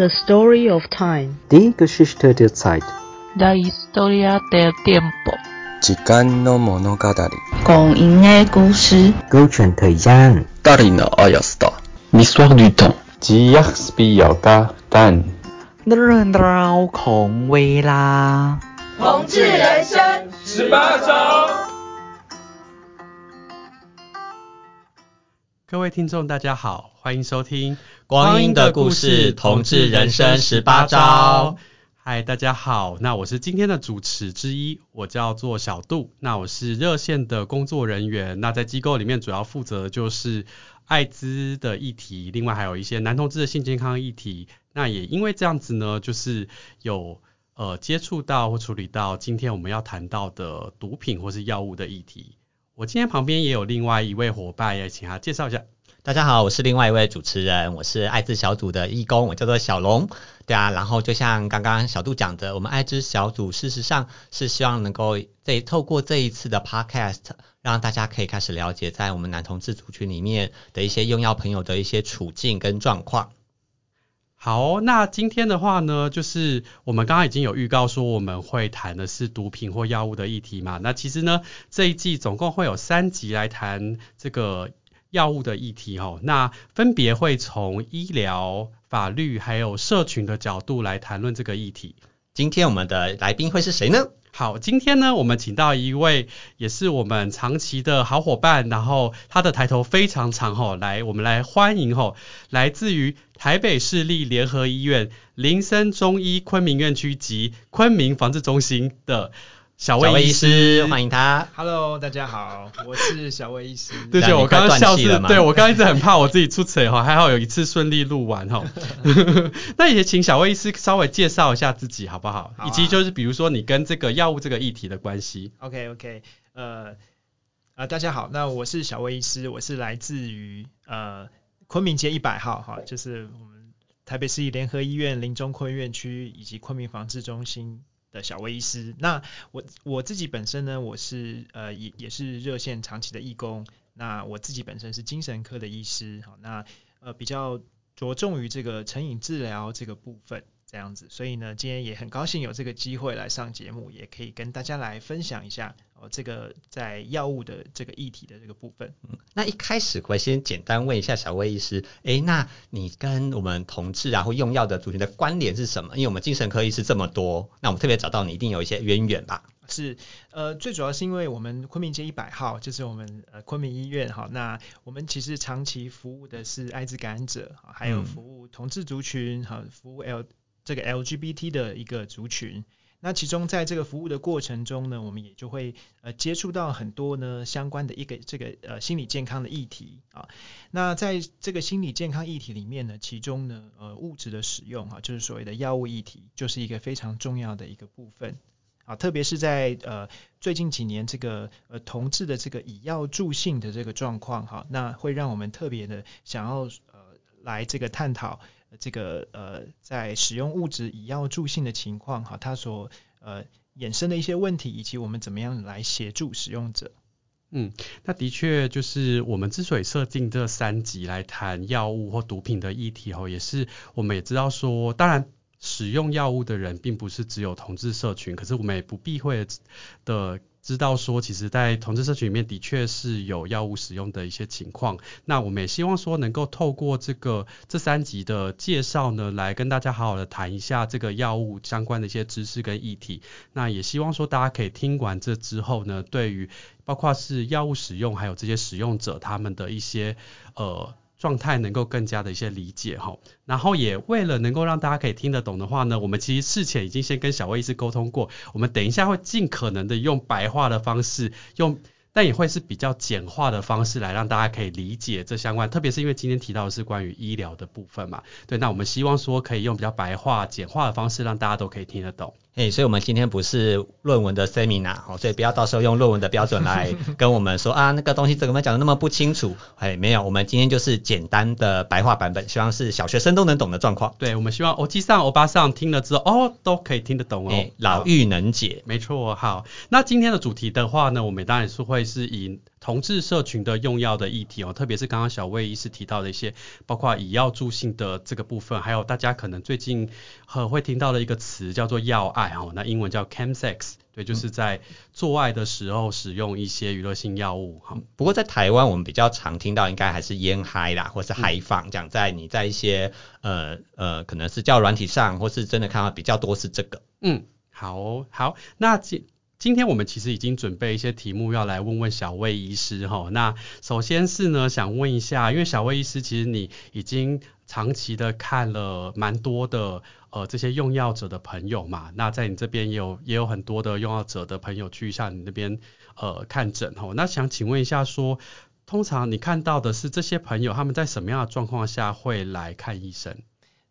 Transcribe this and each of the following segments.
The story of time. Die Geschichte der Zeit. La historia del tiempo. 时间の物语。讲因的故事。勾选 thời gian. Darina Ayasta. L'histoire du temps. 吉亚斯比亚嘎蛋。日绕空位啦。同志人生十八招。各位听众，大家好，欢迎收听《光阴的故事：同志人生十八招》。嗨，大家好，那我是今天的主持之一，我叫做小杜，那我是热线的工作人员，那在机构里面主要负责的就是艾滋的议题，另外还有一些男同志的性健康议题。那也因为这样子呢，就是有呃接触到或处理到今天我们要谈到的毒品或是药物的议题。我今天旁边也有另外一位伙伴，也请他介绍一下。大家好，我是另外一位主持人，我是艾滋小组的义工，我叫做小龙。对啊，然后就像刚刚小杜讲的，我们艾滋小组事实上是希望能够这透过这一次的 podcast，让大家可以开始了解在我们男同志族群里面的一些用药朋友的一些处境跟状况。好，那今天的话呢，就是我们刚刚已经有预告说我们会谈的是毒品或药物的议题嘛。那其实呢，这一季总共会有三集来谈这个药物的议题哦。那分别会从医疗、法律还有社群的角度来谈论这个议题。今天我们的来宾会是谁呢？好，今天呢，我们请到一位也是我们长期的好伙伴，然后他的抬头非常长吼，来，我们来欢迎吼，来自于台北市立联合医院林森中医昆明院区及昆明防治中心的。小魏医师，欢迎他。Hello，大家好，我是小魏医师。对 对，我刚刚笑是，对我刚刚一直很怕我自己出错哈，还好有一次顺利录完哈。那也请小魏医师稍微介绍一下自己好不好？好啊、以及就是比如说你跟这个药物这个议题的关系。OK OK，呃呃，大家好，那我是小魏医师，我是来自于呃昆明街一百号哈，就是我们台北市立联合医院林中昆院区以及昆明防治中心。的小微医师，那我我自己本身呢，我是呃也也是热线长期的义工，那我自己本身是精神科的医师，好，那呃比较着重于这个成瘾治疗这个部分。这样子，所以呢，今天也很高兴有这个机会来上节目，也可以跟大家来分享一下哦，这个在药物的这个议题的这个部分。嗯，那一开始我先简单问一下小魏医师，诶，那你跟我们同志啊或用药的族群的关联是什么？因为我们精神科医师这么多，那我们特别找到你，一定有一些渊源吧？是，呃，最主要是因为我们昆明街一百号就是我们呃昆明医院哈，那我们其实长期服务的是艾滋感染者，还有服务同志族群哈，服务 L。这个 LGBT 的一个族群，那其中在这个服务的过程中呢，我们也就会呃接触到很多呢相关的一个这个呃心理健康的议题啊。那在这个心理健康议题里面呢，其中呢呃物质的使用哈，就是所谓的药物议题，就是一个非常重要的一个部分啊。特别是在呃最近几年这个呃同志的这个以药助性的这个状况哈，那会让我们特别的想要呃来这个探讨。这个呃，在使用物质以药助性的情况哈，它所呃衍生的一些问题，以及我们怎么样来协助使用者。嗯，那的确就是我们之所以设定这三集来谈药物或毒品的议题哦，也是我们也知道说，当然使用药物的人并不是只有同志社群，可是我们也不避讳的。知道说，其实，在同志社群里面，的确是有药物使用的一些情况。那我们也希望说，能够透过这个这三集的介绍呢，来跟大家好好的谈一下这个药物相关的一些知识跟议题。那也希望说，大家可以听完这之后呢，对于包括是药物使用，还有这些使用者他们的一些呃。状态能够更加的一些理解哈，然后也为了能够让大家可以听得懂的话呢，我们其实事前已经先跟小魏医师沟通过，我们等一下会尽可能的用白话的方式用。但也会是比较简化的方式来让大家可以理解这相关，特别是因为今天提到的是关于医疗的部分嘛，对，那我们希望说可以用比较白话、简化的方式让大家都可以听得懂。哎、欸，所以我们今天不是论文的 seminar，所以不要到时候用论文的标准来 跟我们说啊，那个东西怎么讲的那么不清楚？哎，没有，我们今天就是简单的白话版本，希望是小学生都能懂的状况。对，我们希望欧基上、欧巴上听了之后，哦，都可以听得懂哦，欸、老妪能解。没错，好，那今天的主题的话呢，我们当然是会是以同志社群的用药的议题哦，特别是刚刚小魏医师提到的一些，包括以药助性的这个部分，还有大家可能最近很会听到的一个词叫做药爱哦，那英文叫 chemsex，对，就是在做爱的时候使用一些娱乐性药物哈。不过在台湾我们比较常听到应该还是烟嗨啦，或是嗨放，讲、嗯、在你在一些呃呃可能是交友软体上，或是真的看到比较多是这个。嗯，好、哦、好，那今天我们其实已经准备一些题目要来问问小魏医师哈。那首先是呢，想问一下，因为小魏医师其实你已经长期的看了蛮多的呃这些用药者的朋友嘛，那在你这边也有也有很多的用药者的朋友去向你那边呃看诊哈。那想请问一下说，通常你看到的是这些朋友他们在什么样的状况下会来看医生？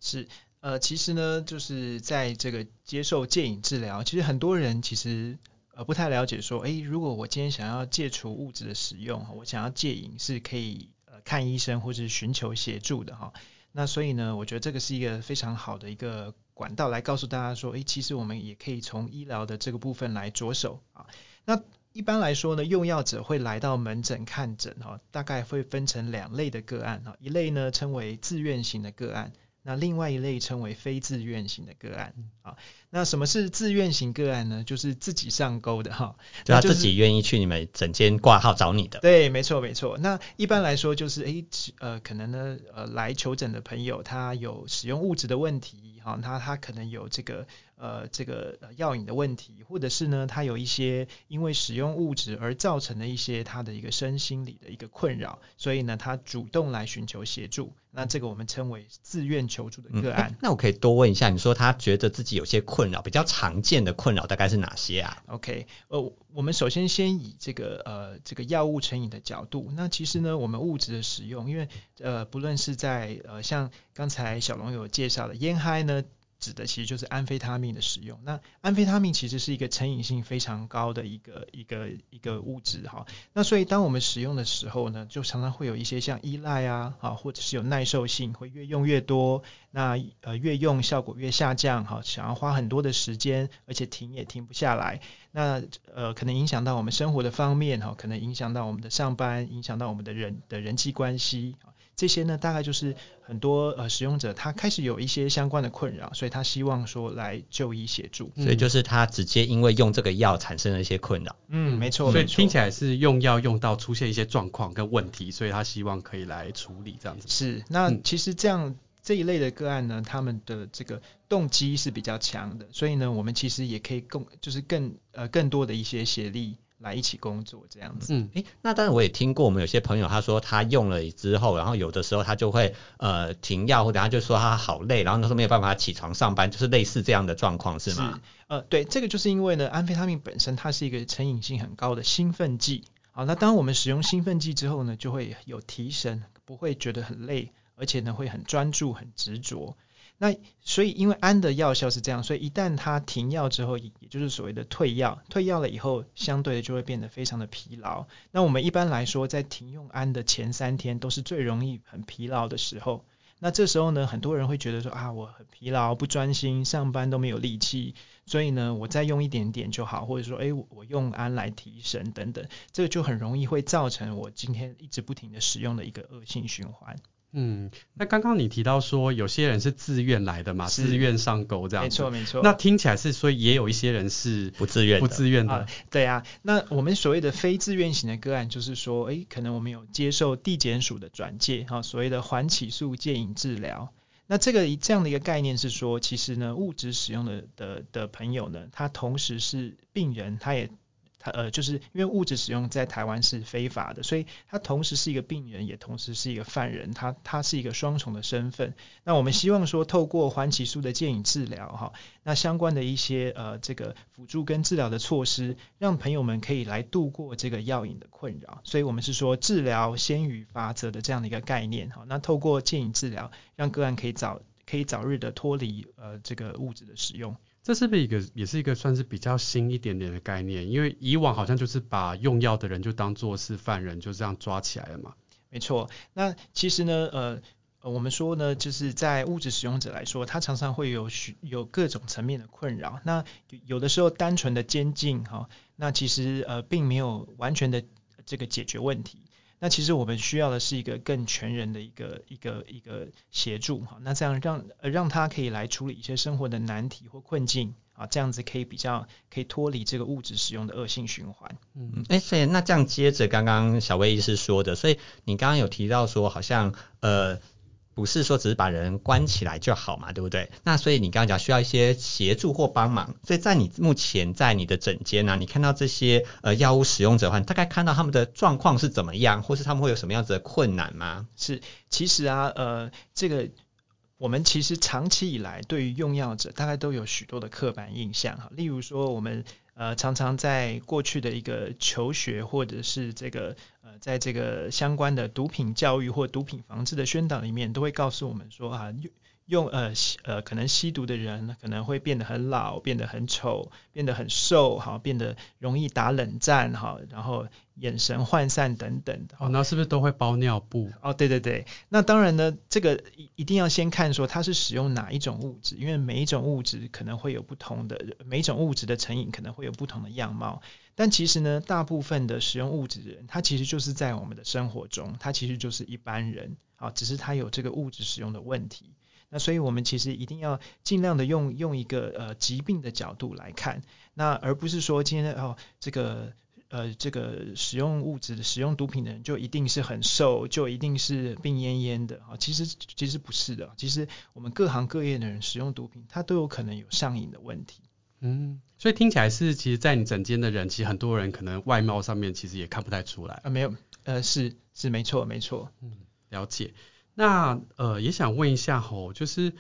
是。呃，其实呢，就是在这个接受戒瘾治疗，其实很多人其实呃不太了解说，诶，如果我今天想要戒除物质的使用，我想要戒瘾是可以呃看医生或是寻求协助的哈。那所以呢，我觉得这个是一个非常好的一个管道来告诉大家说，诶，其实我们也可以从医疗的这个部分来着手啊。那一般来说呢，用药者会来到门诊看诊哈，大概会分成两类的个案哈，一类呢称为自愿型的个案。那另外一类称为非自愿型的个案啊。那什么是自愿型个案呢？就是自己上钩的哈，就他自己愿意去你们诊间挂号找你的。对，没错没错。那一般来说就是诶，呃，可能呢，呃，来求诊的朋友他有使用物质的问题，哈，他他可能有这个呃这个药瘾的问题，或者是呢，他有一些因为使用物质而造成的一些他的一个身心理的一个困扰，所以呢，他主动来寻求协助。那这个我们称为自愿求助的个案。嗯，那我可以多问一下，你说他觉得自己有些困困扰比较常见的困扰大概是哪些啊？OK，呃，我们首先先以这个呃这个药物成瘾的角度，那其实呢，我们物质的使用，因为呃不论是在呃像刚才小龙有介绍的烟嗨呢。指的其实就是安非他命的使用。那安非他命其实是一个成瘾性非常高的一个一个一个物质哈。那所以当我们使用的时候呢，就常常会有一些像依赖啊，啊或者是有耐受性，会越用越多。那呃越用效果越下降哈，想要花很多的时间，而且停也停不下来。那呃可能影响到我们生活的方面哈，可能影响到我们的上班，影响到我们的人的人际关系。这些呢，大概就是很多呃使用者他开始有一些相关的困扰，所以他希望说来就医协助。所以就是他直接因为用这个药产生了一些困扰。嗯，没错。所以听起来是用药用到出现一些状况跟问题，所以他希望可以来处理这样子。是，那其实这样这一类的个案呢，他们的这个动机是比较强的，所以呢，我们其实也可以更就是更呃更多的一些协力。来一起工作这样子。嗯，诶，那当然我也听过，我们有些朋友他说他用了之后，然后有的时候他就会呃停药，或者他就说他好累，然后他说没有办法起床上班，就是类似这样的状况是吗？是，呃，对，这个就是因为呢，安非他命本身它是一个成瘾性很高的兴奋剂。好，那当我们使用兴奋剂之后呢，就会有提神，不会觉得很累，而且呢会很专注、很执着。那所以，因为安的药效是这样，所以一旦它停药之后，也就是所谓的退药，退药了以后，相对的就会变得非常的疲劳。那我们一般来说，在停用安的前三天，都是最容易很疲劳的时候。那这时候呢，很多人会觉得说啊，我很疲劳，不专心，上班都没有力气，所以呢，我再用一点点就好，或者说，诶，我用安来提神等等，这个就很容易会造成我今天一直不停的使用的一个恶性循环。嗯，那刚刚你提到说有些人是自愿来的嘛，自愿上钩这样，没错没错。那听起来是说也有一些人是不自愿不自愿的，啊，对啊。那我们所谓的非自愿型的个案，就是说，诶，可能我们有接受地检署的转介，哈，所谓的缓起诉戒瘾治疗。那这个这样的一个概念是说，其实呢，物质使用的的的朋友呢，他同时是病人，他也。他呃，就是因为物质使用在台湾是非法的，所以他同时是一个病人，也同时是一个犯人，他他是一个双重的身份。那我们希望说，透过缓起诉的戒瘾治疗哈，那相关的一些呃这个辅助跟治疗的措施，让朋友们可以来度过这个药瘾的困扰。所以我们是说治疗先于法则的这样的一个概念哈。那透过戒瘾治疗，让个案可以早可以早日的脱离呃这个物质的使用。这是不是一个也是一个算是比较新一点点的概念？因为以往好像就是把用药的人就当做是犯人，就这样抓起来了嘛。没错，那其实呢，呃，我们说呢，就是在物质使用者来说，他常常会有许有各种层面的困扰。那有的时候单纯的监禁哈，那其实呃并没有完全的。这个解决问题。那其实我们需要的是一个更全人的一个一个一个协助哈，那这样让呃让他可以来处理一些生活的难题或困境啊，这样子可以比较可以脱离这个物质使用的恶性循环。嗯，哎，所以那这样接着刚刚小魏医师说的，所以你刚刚有提到说好像呃。不是说只是把人关起来就好嘛，对不对？那所以你刚刚讲需要一些协助或帮忙，所以在你目前在你的诊间呢，你看到这些呃药物使用者的话，大概看到他们的状况是怎么样，或是他们会有什么样子的困难吗？是，其实啊，呃，这个我们其实长期以来对于用药者大概都有许多的刻板印象哈，例如说我们。呃，常常在过去的一个求学，或者是这个呃，在这个相关的毒品教育或毒品防治的宣导里面，都会告诉我们说啊。用呃吸呃可能吸毒的人可能会变得很老，变得很丑，变得很瘦，哈，变得容易打冷战，哈，然后眼神涣散等等的。哦，那是不是都会包尿布？哦，对对对。那当然呢，这个一一定要先看说它是使用哪一种物质，因为每一种物质可能会有不同的，每一种物质的成瘾可能会有不同的样貌。但其实呢，大部分的使用物质的人，他其实就是在我们的生活中，他其实就是一般人，啊，只是他有这个物质使用的问题。那所以，我们其实一定要尽量的用用一个呃疾病的角度来看，那而不是说今天哦这个呃这个使用物质的使用毒品的人就一定是很瘦，就一定是病恹恹的啊。其实其实不是的，其实我们各行各业的人使用毒品，他都有可能有上瘾的问题。嗯，所以听起来是，其实，在你整间的人，其实很多人可能外貌上面其实也看不太出来啊。没有，呃，是是没错没错，嗯，了解。那呃也想问一下吼，就是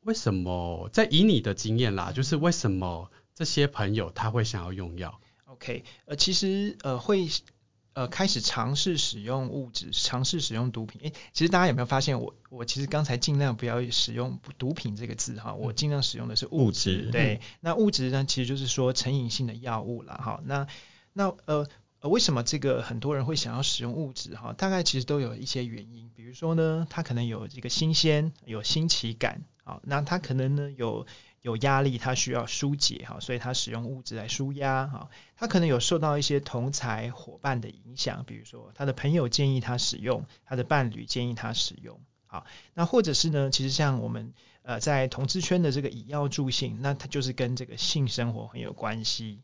为什么在以你的经验啦，就是为什么这些朋友他会想要用药？OK，呃其实呃会呃开始尝试使用物质，尝试使用毒品。诶，其实大家有没有发现我我其实刚才尽量不要使用毒品这个字哈，我尽量使用的是物质。对，那物质呢其实就是说成瘾性的药物啦。哈。那那呃。呃，为什么这个很多人会想要使用物质哈？大概其实都有一些原因，比如说呢，他可能有这个新鲜，有新奇感，啊，那他可能呢有有压力，他需要疏解哈，所以他使用物质来纾压哈。他可能有受到一些同侪伙伴的影响，比如说他的朋友建议他使用，他的伴侣建议他使用，好，那或者是呢，其实像我们呃在同志圈的这个以药助性，那它就是跟这个性生活很有关系。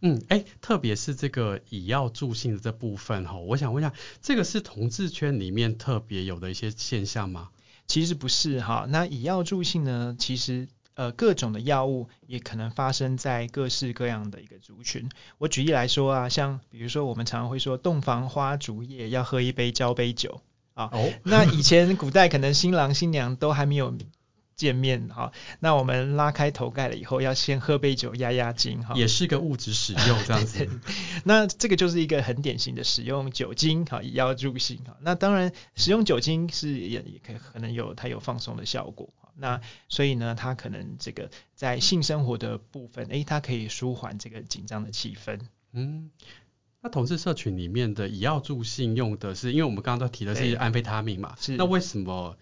嗯，哎，特别是这个以药助兴的这部分哈，我想问一下，这个是同志圈里面特别有的一些现象吗？其实不是哈，那以药助兴呢，其实呃各种的药物也可能发生在各式各样的一个族群。我举例来说啊，像比如说我们常常会说洞房花烛夜要喝一杯交杯酒啊，哦，那以前古代可能新郎新娘都还没有。见面哈，那我们拉开头盖了以后，要先喝杯酒压压惊哈，也是个物质使用这样子。那这个就是一个很典型的使用酒精哈，以药助兴哈。那当然使用酒精是也也可可能有它有放松的效果。那所以呢，它可能这个在性生活的部分，诶，它可以舒缓这个紧张的气氛。嗯，那同志社群里面的以药助兴用的是，因为我们刚刚都提的是安非他命嘛，是那为什么？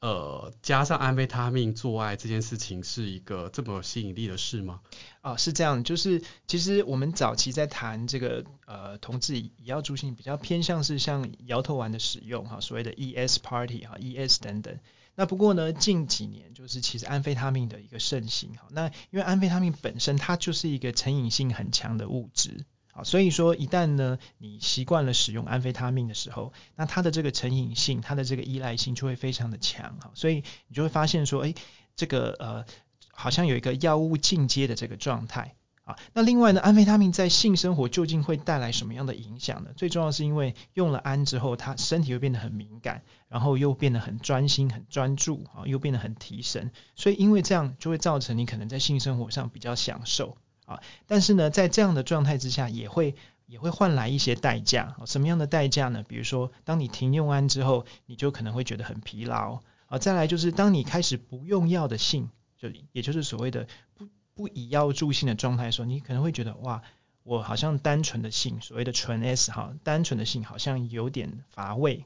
呃，加上安非他命做爱这件事情是一个这么有吸引力的事吗？啊、是这样，就是其实我们早期在谈这个呃同志以药助兴比较偏向是像摇头丸的使用哈，所谓的 ES Party 哈，ES 等等。那不过呢，近几年就是其实安非他命的一个盛行哈，那因为安非他命本身它就是一个成瘾性很强的物质。所以说，一旦呢你习惯了使用安非他命的时候，那它的这个成瘾性，它的这个依赖性就会非常的强哈。所以你就会发现说，哎，这个呃好像有一个药物进阶的这个状态啊。那另外呢，安非他命在性生活究竟会带来什么样的影响呢？最重要是因为用了安之后，他身体会变得很敏感，然后又变得很专心、很专注啊，又变得很提神。所以因为这样就会造成你可能在性生活上比较享受。啊，但是呢，在这样的状态之下，也会也会换来一些代价。什么样的代价呢？比如说，当你停用安之后，你就可能会觉得很疲劳。啊，再来就是当你开始不用药的性，就也就是所谓的不不以药助性的状态的时候，你可能会觉得哇，我好像单纯的性，所谓的纯 S 哈，单纯的性好像有点乏味。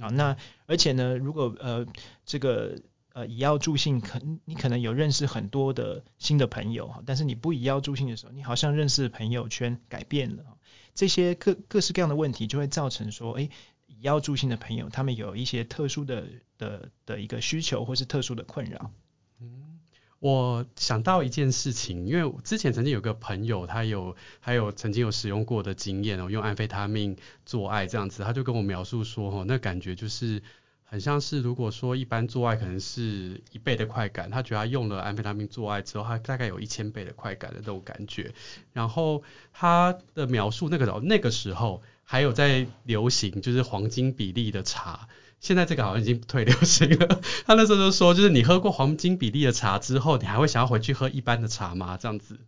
啊，那而且呢，如果呃这个。呃，以药助兴，可你可能有认识很多的新的朋友哈，但是你不以药助兴的时候，你好像认识的朋友圈改变了。这些各各式各样的问题就会造成说，哎，以药助兴的朋友他们有一些特殊的的的一个需求或是特殊的困扰。嗯，我想到一件事情，因为之前曾经有个朋友，他有还有曾经有使用过的经验哦，用安非他命做爱这样子，他就跟我描述说，哦，那感觉就是。很像是，如果说一般做爱可能是一倍的快感，他觉得他用了安非他命做爱之后，他大概有一千倍的快感的那种感觉。然后他的描述，那个时候那个时候还有在流行就是黄金比例的茶。现在这个好像已经不退流行了。他那时候就说，就是你喝过黄金比例的茶之后，你还会想要回去喝一般的茶吗？这样子。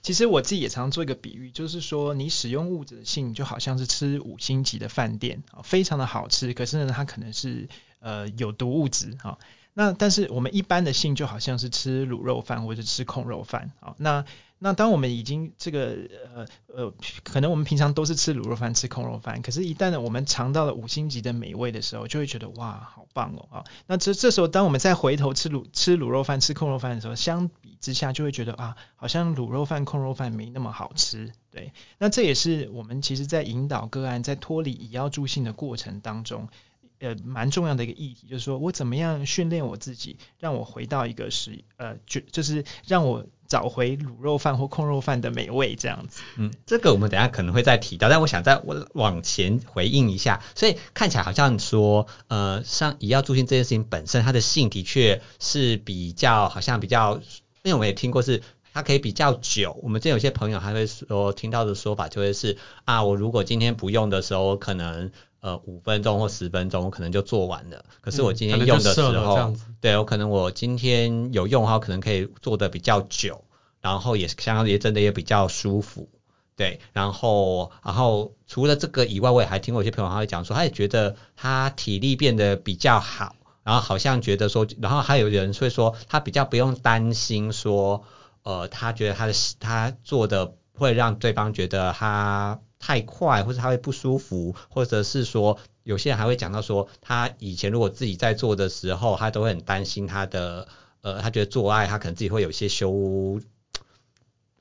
其实我自己也常做一个比喻，就是说你使用物质的性就好像是吃五星级的饭店，非常的好吃，可是呢，它可能是呃有毒物质哈。那但是我们一般的性就好像是吃卤肉饭或者吃控肉饭啊。那那当我们已经这个呃呃，可能我们平常都是吃卤肉饭、吃空肉饭，可是，一旦呢我们尝到了五星级的美味的时候，就会觉得哇，好棒哦啊！那这这时候，当我们再回头吃卤吃卤肉饭、吃空肉饭的时候，相比之下，就会觉得啊，好像卤肉饭、空肉饭没那么好吃。对，那这也是我们其实在引导个案在脱离以药助性的过程当中。呃，蛮重要的一个议题，就是说我怎么样训练我自己，让我回到一个是呃，就就是让我找回卤肉饭或控肉饭的美味这样子。嗯，这个我们等下可能会再提到，但我想再我往前回应一下，所以看起来好像说，呃，像以药助兴这件事情本身，它的性的确是比较好像比较，因为我们也听过是它可以比较久。我们这有些朋友还会说听到的说法就会是啊，我如果今天不用的时候，可能。呃，五分钟或十分钟，我可能就做完了。可是我今天用的时候，嗯、对我可能我今天有用的话，可能可以做的比较久，然后也相当于真的也比较舒服。对，然后然后除了这个以外，我也还听过有些朋友他会讲说，他也觉得他体力变得比较好，然后好像觉得说，然后还有人会说，他比较不用担心说，呃，他觉得他的他做的会让对方觉得他。太快，或者他会不舒服，或者是说，有些人还会讲到说，他以前如果自己在做的时候，他都会很担心他的，呃，他觉得做爱他可能自己会有些羞，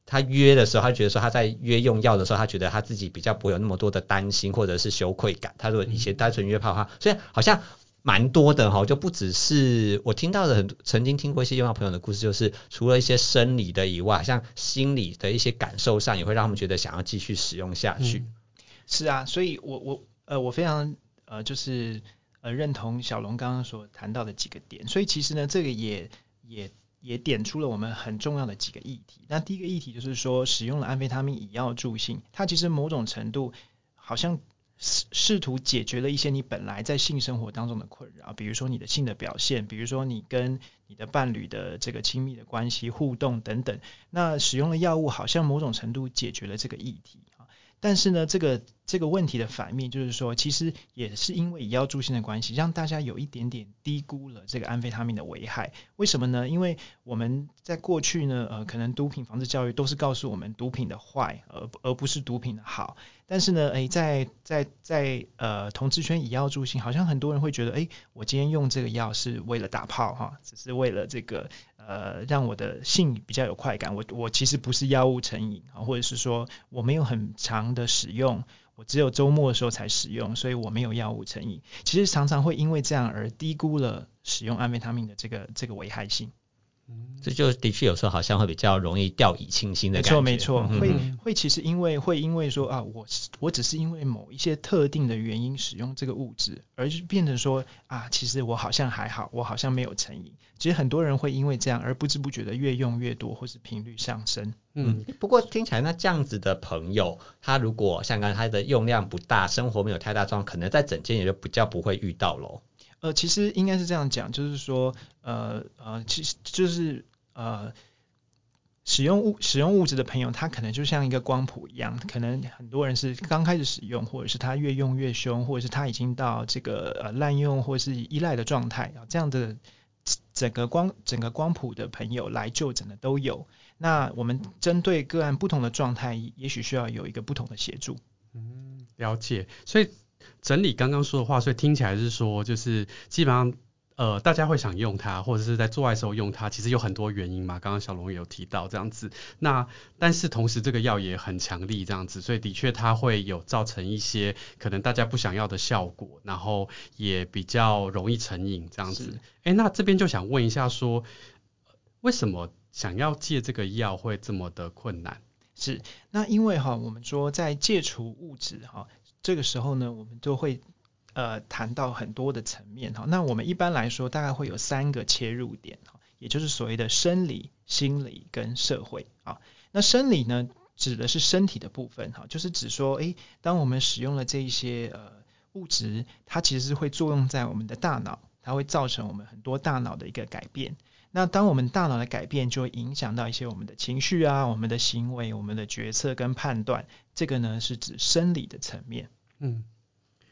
他约的时候，他觉得说他在约用药的时候，他觉得他自己比较不会有那么多的担心或者是羞愧感。他如果以前单纯约炮的话，所以好像。蛮多的哈，就不只是我听到的很，曾经听过一些用药朋友的故事，就是除了一些生理的以外，像心理的一些感受上，也会让他们觉得想要继续使用下去。嗯、是啊，所以我我呃我非常呃就是呃认同小龙刚刚所谈到的几个点，所以其实呢，这个也也也点出了我们很重要的几个议题。那第一个议题就是说，使用了安非他命以药助兴，它其实某种程度好像。试试图解决了一些你本来在性生活当中的困扰，比如说你的性的表现，比如说你跟你的伴侣的这个亲密的关系互动等等。那使用了药物，好像某种程度解决了这个议题。但是呢，这个这个问题的反面就是说，其实也是因为以药助兴的关系，让大家有一点点低估了这个安非他命的危害。为什么呢？因为我们在过去呢，呃，可能毒品防治教育都是告诉我们毒品的坏，而而不是毒品的好。但是呢，诶，在在在呃，同志圈以药助兴，好像很多人会觉得，诶，我今天用这个药是为了打炮哈，只是为了这个呃，让我的性比较有快感。我我其实不是药物成瘾啊，或者是说我没有很长的使用，我只有周末的时候才使用，所以我没有药物成瘾。其实常常会因为这样而低估了使用安非他命的这个这个危害性。这就的确有时候好像会比较容易掉以轻心的感觉。没错，没错，嗯、会会其实因为会因为说啊，我我只是因为某一些特定的原因使用这个物质，而变成说啊，其实我好像还好，我好像没有成瘾。其实很多人会因为这样而不知不觉的越用越多，或是频率上升。嗯，不过听起来那这样子的朋友，他如果像刚才他的用量不大，生活没有太大状况，可能在整间也就比较不会遇到喽。呃，其实应该是这样讲，就是说，呃呃，其实就是呃，使用物使用物质的朋友，他可能就像一个光谱一样，可能很多人是刚开始使用，或者是他越用越凶，或者是他已经到这个呃滥用或是依赖的状态啊，这样的整个光整个光谱的朋友来就诊的都有。那我们针对个案不同的状态，也许需要有一个不同的协助。嗯，了解，所以。整理刚刚说的话，所以听起来是说，就是基本上，呃，大家会想用它，或者是在做爱的时候用它，其实有很多原因嘛。刚刚小龙也有提到这样子。那但是同时这个药也很强力这样子，所以的确它会有造成一些可能大家不想要的效果，然后也比较容易成瘾这样子。哎，那这边就想问一下说，为什么想要戒这个药会这么的困难？是，那因为哈，我们说在戒除物质哈，这个时候呢，我们就会。呃，谈到很多的层面哈，那我们一般来说大概会有三个切入点哈，也就是所谓的生理、心理跟社会啊。那生理呢，指的是身体的部分哈，就是指说，诶，当我们使用了这一些呃物质，它其实是会作用在我们的大脑，它会造成我们很多大脑的一个改变。那当我们大脑的改变，就会影响到一些我们的情绪啊、我们的行为、我们的决策跟判断。这个呢是指生理的层面，嗯。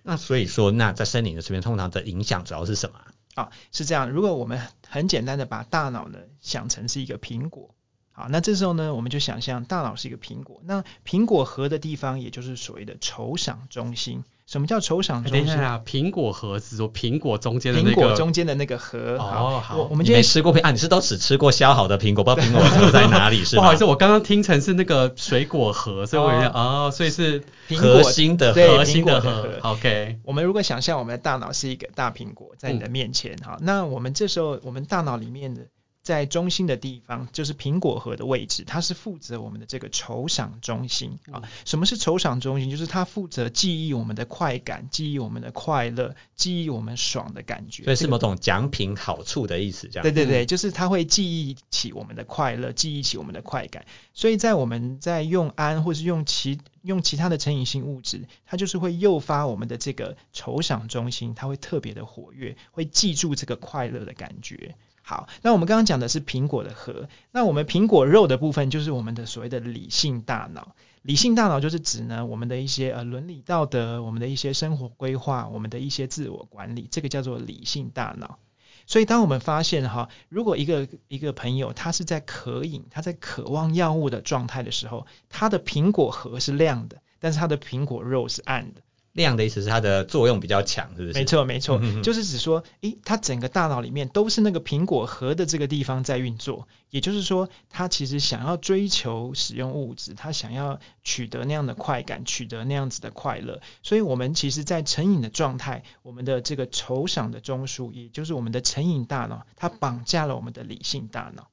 那所以说，那在生理的层面，通常的影响主要是什么？啊，是这样。如果我们很简单的把大脑呢想成是一个苹果，好，那这时候呢，我们就想象大脑是一个苹果。那苹果核的地方，也就是所谓的酬赏中心。什么叫酬赏中心？等一下，苹果盒子说苹果中间的那个。苹果中间的那个核。哦，好。我们今天没吃过苹啊？你是都只吃过削好的苹果，不知道苹果核在哪里是？不好意思，我刚刚听成是那个水果核，所以我有点哦，所以是核心的核心的核。OK。我们如果想象我们的大脑是一个大苹果在你的面前，好，那我们这时候我们大脑里面的。在中心的地方，就是苹果核的位置，它是负责我们的这个酬赏中心啊。什么是酬赏中心？就是它负责记忆我们的快感，记忆我们的快乐，记忆我们爽的感觉。所以是某种奖品好处的意思，这样。对对对，就是它会记忆起我们的快乐，记忆起我们的快感。所以在我们在用氨或是用其用其他的成瘾性物质，它就是会诱发我们的这个酬赏中心，它会特别的活跃，会记住这个快乐的感觉。好，那我们刚刚讲的是苹果的核，那我们苹果肉的部分就是我们的所谓的理性大脑。理性大脑就是指呢，我们的一些呃伦理道德，我们的一些生活规划，我们的一些自我管理，这个叫做理性大脑。所以当我们发现哈，如果一个一个朋友他是在渴饮，他在渴望药物的状态的时候，他的苹果核是亮的，但是他的苹果肉是暗的。亮的意思是它的作用比较强，是不是？没错，没错，嗯、就是指说，诶，它整个大脑里面都是那个苹果核的这个地方在运作，也就是说，他其实想要追求使用物质，他想要取得那样的快感，取得那样子的快乐。所以，我们其实，在成瘾的状态，我们的这个酬赏的中枢，也就是我们的成瘾大脑，它绑架了我们的理性大脑。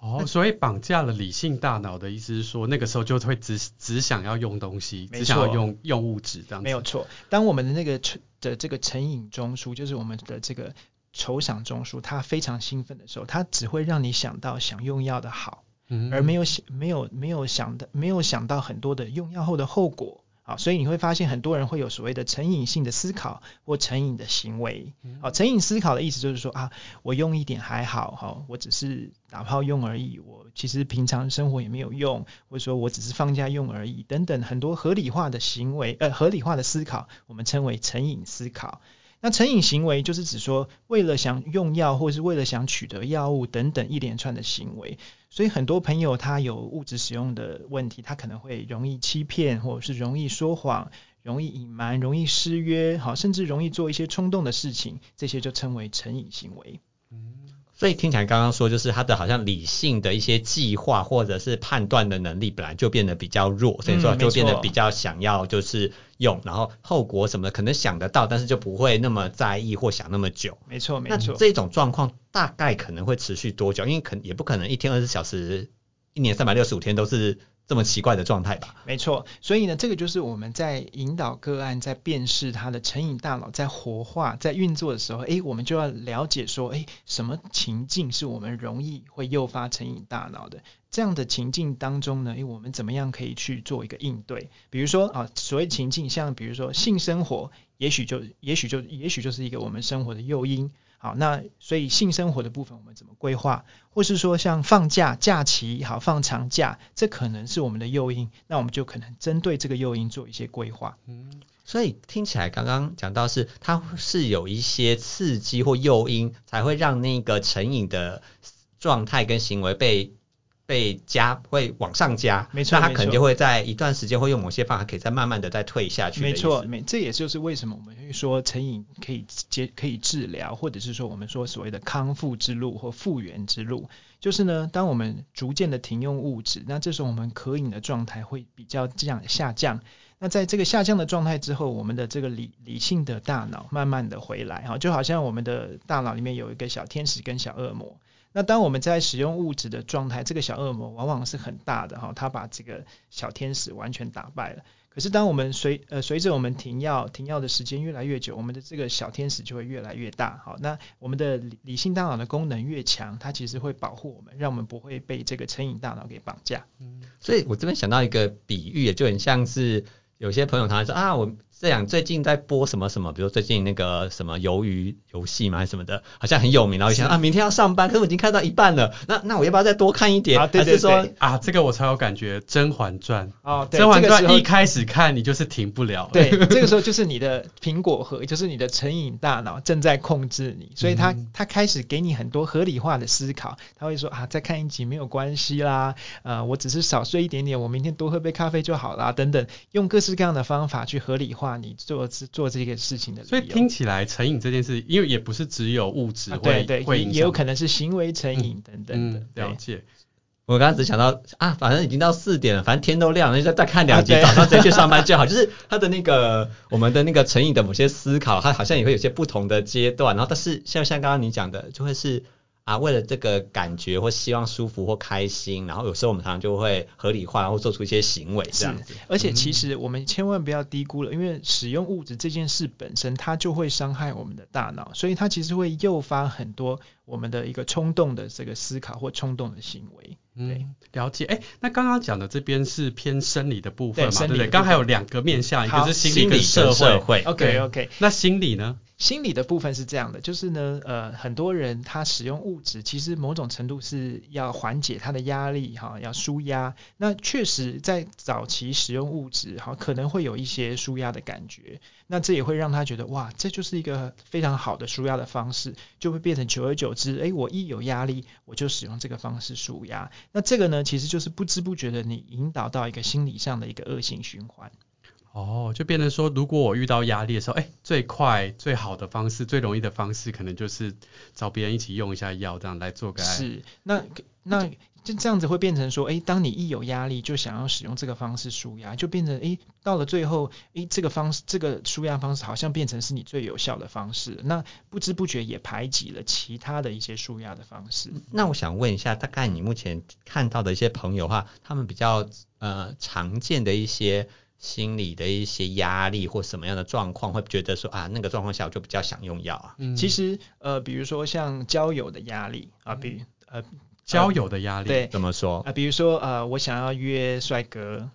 哦，所以绑架了理性大脑的意思是说，那个时候就会只只想要用东西，只想要用用物质这样子。没有错，当我们的那个成的这个成瘾中枢，就是我们的这个酬赏中枢，它非常兴奋的时候，它只会让你想到想用药的好，嗯，而没有想没有没有想的没有想到很多的用药后的后果。好，所以你会发现很多人会有所谓的成瘾性的思考或成瘾的行为。好，成瘾思考的意思就是说啊，我用一点还好哈，我只是打炮用而已，我其实平常生活也没有用，或者说我只是放假用而已，等等很多合理化的行为，呃，合理化的思考，我们称为成瘾思考。那成瘾行为就是指说，为了想用药，或是为了想取得药物等等一连串的行为。所以很多朋友他有物质使用的问题，他可能会容易欺骗，或者是容易说谎，容易隐瞒，容易失约，好，甚至容易做一些冲动的事情，这些就称为成瘾行为。所以听起来刚刚说，就是他的好像理性的一些计划或者是判断的能力本来就变得比较弱，所以说就变得比较想要就是用，然后后果什么的可能想得到，但是就不会那么在意或想那么久。没错，没错。那这种状况大概可能会持续多久？因为可也不可能一天二十四小时，一年三百六十五天都是。这么奇怪的状态吧？没错，所以呢，这个就是我们在引导个案在辨识他的成瘾大脑在活化、在运作的时候，诶，我们就要了解说，诶，什么情境是我们容易会诱发成瘾大脑的？这样的情境当中呢，诶，我们怎么样可以去做一个应对？比如说啊，所谓情境，像比如说性生活，也许就也许就也许就是一个我们生活的诱因。好，那所以性生活的部分我们怎么规划，或是说像放假假期，好放长假，这可能是我们的诱因，那我们就可能针对这个诱因做一些规划。嗯，所以听起来刚刚讲到是它是有一些刺激或诱因，才会让那个成瘾的状态跟行为被被加，会往上加，没错，那他可能就会在一段时间会用某些方法，可以再慢慢的再退下去。没错，没，这也就是为什么我们会说成瘾可以接可以治疗，或者是说我们说所谓的康复之路或复原之路，就是呢，当我们逐渐的停用物质，那这时候我们可瘾的状态会比较这样下降。那在这个下降的状态之后，我们的这个理理性的大脑慢慢的回来，哈，就好像我们的大脑里面有一个小天使跟小恶魔。那当我们在使用物质的状态，这个小恶魔往往是很大的，哈，他把这个小天使完全打败了。可是当我们随呃随着我们停药停药的时间越来越久，我们的这个小天使就会越来越大，好，那我们的理理性大脑的功能越强，它其实会保护我们，让我们不会被这个成瘾大脑给绑架。嗯，所以我这边想到一个比喻，也就很像是。有些朋友他说啊，我这样最近在播什么什么，比如最近那个什么鱿鱼游戏嘛，还是什么的，好像很有名。然后想啊，明天要上班，可是我已经看到一半了，那那我要不要再多看一点？啊、对对对还是说啊，这个我才有感觉，《甄嬛传》哦，《甄嬛传》一开始看你就是停不了。对，这个时候就是你的苹果核，就是你的成瘾大脑正在控制你，所以他他开始给你很多合理化的思考，他会说啊，再看一集没有关系啦，呃，我只是少睡一点点，我明天多喝杯咖啡就好啦，等等，用各式。各样的方法去合理化你做做这个事情的，所以听起来成瘾这件事，因为也不是只有物质会、啊、对对会，也有可能是行为成瘾等等的。嗯嗯、了解。我刚刚只想到啊，反正已经到四点了，反正天都亮了，就再看两集，早上再去上班就好。就是他的那个我们的那个成瘾的某些思考，他好像也会有些不同的阶段。然后，但是像像刚刚你讲的，就会是。啊，为了这个感觉或希望舒服或开心，然后有时候我们常常就会合理化，然后做出一些行为这样子。而且其实我们千万不要低估了，因为使用物质这件事本身，它就会伤害我们的大脑，所以它其实会诱发很多我们的一个冲动的这个思考或冲动的行为。对，嗯、了解。哎，那刚刚讲的这边是偏生理的部分嘛？对不对？刚还有两个面向，一个是心理跟社会。社会 OK OK。那心理呢？心理的部分是这样的，就是呢，呃，很多人他使用物质，其实某种程度是要缓解他的压力，哈，要舒压。那确实在早期使用物质，哈，可能会有一些舒压的感觉。那这也会让他觉得，哇，这就是一个非常好的舒压的方式，就会变成久而久之，诶，我一有压力，我就使用这个方式舒压。那这个呢，其实就是不知不觉的，你引导到一个心理上的一个恶性循环。哦，就变成说，如果我遇到压力的时候，哎，最快最好的方式，最容易的方式，可能就是找别人一起用一下药，这样来做个案。是，那那就这样子会变成说，哎，当你一有压力，就想要使用这个方式舒压，就变成，哎，到了最后，哎，这个方式，这个舒压方式好像变成是你最有效的方式，那不知不觉也排挤了其他的一些舒压的方式。那我想问一下，大概你目前看到的一些朋友的话，他们比较呃常见的一些。心理的一些压力或什么样的状况，会觉得说啊，那个状况下我就比较想用药啊。嗯，其实呃，比如说像交友的压力啊，比呃交友的压力，对，怎么说啊？比如说呃，我想要约帅哥，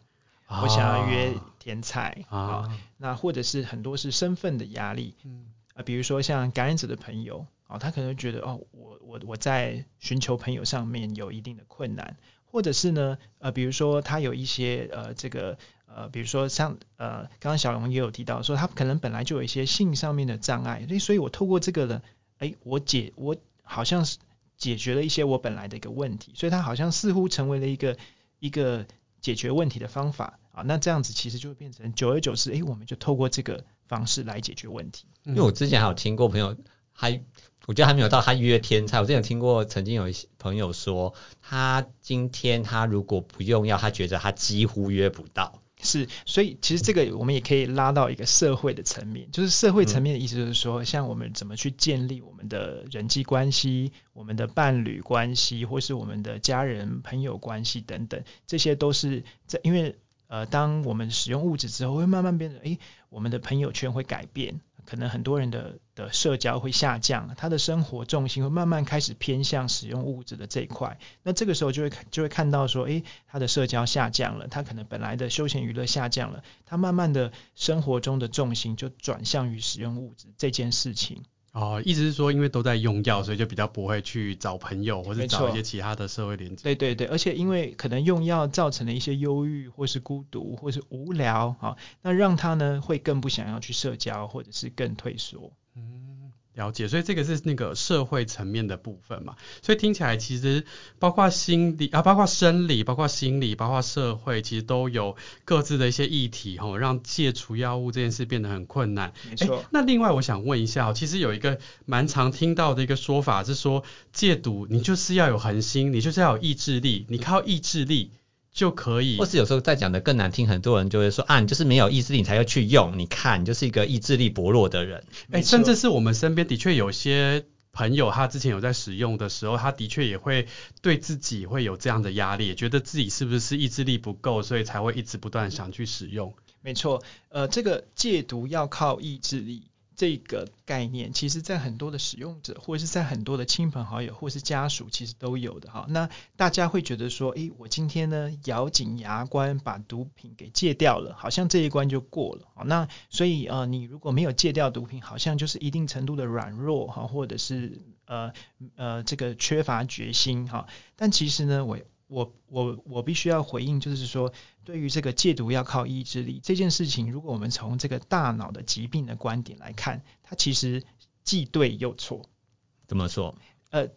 啊，我想要约天才啊，啊，那或者是很多是身份的压力，嗯啊，比如说像感染者的朋友啊，他可能觉得哦，我我我在寻求朋友上面有一定的困难，或者是呢呃，比如说他有一些呃这个。呃，比如说像呃，刚刚小龙也有提到说，他可能本来就有一些性上面的障碍，所以我透过这个呢，哎，我解我好像是解决了一些我本来的一个问题，所以他好像似乎成为了一个一个解决问题的方法啊。那这样子其实就会变成久而久之，哎，我们就透过这个方式来解决问题。因为我之前还有听过朋友，还我觉得还没有到他约天才，我之前听过曾经有一些朋友说，他今天他如果不用药，他觉得他几乎约不到。是，所以其实这个我们也可以拉到一个社会的层面，就是社会层面的意思就是说，像我们怎么去建立我们的人际关系、我们的伴侣关系，或是我们的家人、朋友关系等等，这些都是在因为呃，当我们使用物质之后，会慢慢变得，诶，我们的朋友圈会改变。可能很多人的的社交会下降，他的生活重心会慢慢开始偏向使用物质的这一块。那这个时候就会就会看到说，诶，他的社交下降了，他可能本来的休闲娱乐下降了，他慢慢的生活中的重心就转向于使用物质这件事情。哦，意思是说，因为都在用药，所以就比较不会去找朋友，或者找一些其他的社会连接。对对对，而且因为可能用药造成了一些忧郁，或是孤独，或是无聊，啊，那让他呢会更不想要去社交，或者是更退缩。嗯，了解，所以这个是那个社会层面的部分嘛，所以听起来其实包括心理啊，包括生理，包括心理，包括社会，其实都有各自的一些议题吼，让戒除药物这件事变得很困难。没错。那另外我想问一下，其实有一个蛮常听到的一个说法是说，戒毒你就是要有恒心，你就是要有意志力，你靠意志力。就可以，或是有时候再讲的更难听，很多人就会说啊，你就是没有意志力，你才要去用。你看，你就是一个意志力薄弱的人。哎、欸，甚至是我们身边的确有些朋友，他之前有在使用的时候，他的确也会对自己会有这样的压力，觉得自己是不是意志力不够，所以才会一直不断想去使用。没错，呃，这个戒毒要靠意志力。这个概念，其实在很多的使用者，或者是在很多的亲朋好友，或是家属，其实都有的哈。那大家会觉得说，诶，我今天呢，咬紧牙关把毒品给戒掉了，好像这一关就过了。那所以呃，你如果没有戒掉毒品，好像就是一定程度的软弱哈，或者是呃呃这个缺乏决心哈。但其实呢，我。我我我必须要回应，就是说，对于这个戒毒要靠意志力这件事情，如果我们从这个大脑的疾病的观点来看，它其实既对又错。怎么说？呃，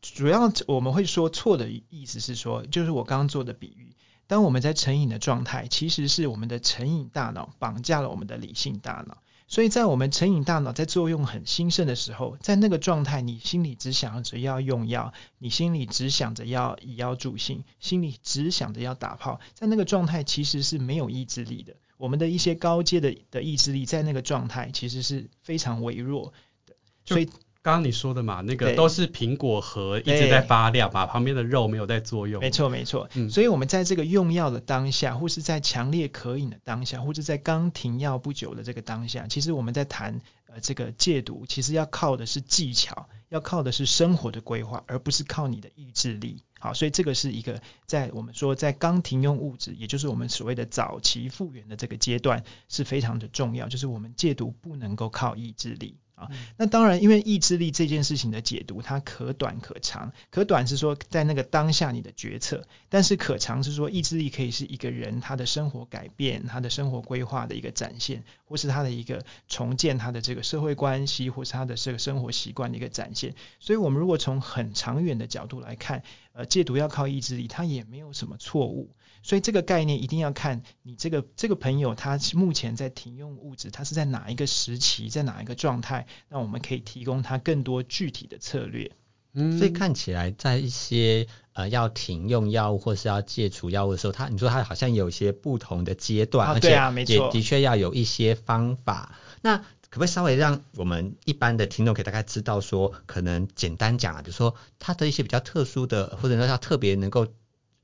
主要我们会说错的意思是说，就是我刚刚做的比喻，当我们在成瘾的状态，其实是我们的成瘾大脑绑架了我们的理性大脑。所以在我们成瘾大脑在作用很兴盛的时候，在那个状态，你心里只想着要用药，你心里只想着要以药助兴，心里只想着要打炮，在那个状态其实是没有意志力的。我们的一些高阶的的意志力在那个状态其实是非常微弱的，所以。刚刚你说的嘛，那个都是苹果核一直在发亮，把旁边的肉没有在作用。没错没错，嗯，所以我们在这个用药的当下，或是在强烈渴饮的当下，或者在刚停药不久的这个当下，其实我们在谈呃这个戒毒，其实要靠的是技巧，要靠的是生活的规划，而不是靠你的意志力。好，所以这个是一个在我们说在刚停用物质，也就是我们所谓的早期复原的这个阶段是非常的重要，就是我们戒毒不能够靠意志力。啊，那当然，因为意志力这件事情的解读，它可短可长。可短是说在那个当下你的决策，但是可长是说意志力可以是一个人他的生活改变、他的生活规划的一个展现，或是他的一个重建他的这个社会关系，或是他的这个生活习惯的一个展现。所以，我们如果从很长远的角度来看，呃，戒毒要靠意志力，它也没有什么错误。所以这个概念一定要看你这个这个朋友他目前在停用物质，他是在哪一个时期，在哪一个状态，那我们可以提供他更多具体的策略。嗯，所以看起来在一些呃要停用药物或是要戒除药物的时候，他你说他好像有一些不同的阶段，啊，对啊，没错，而且也的确要有一些方法。那可不可以稍微让我们一般的听众可以大概知道说，可能简单讲啊，比如说他的一些比较特殊的，或者说他特别能够。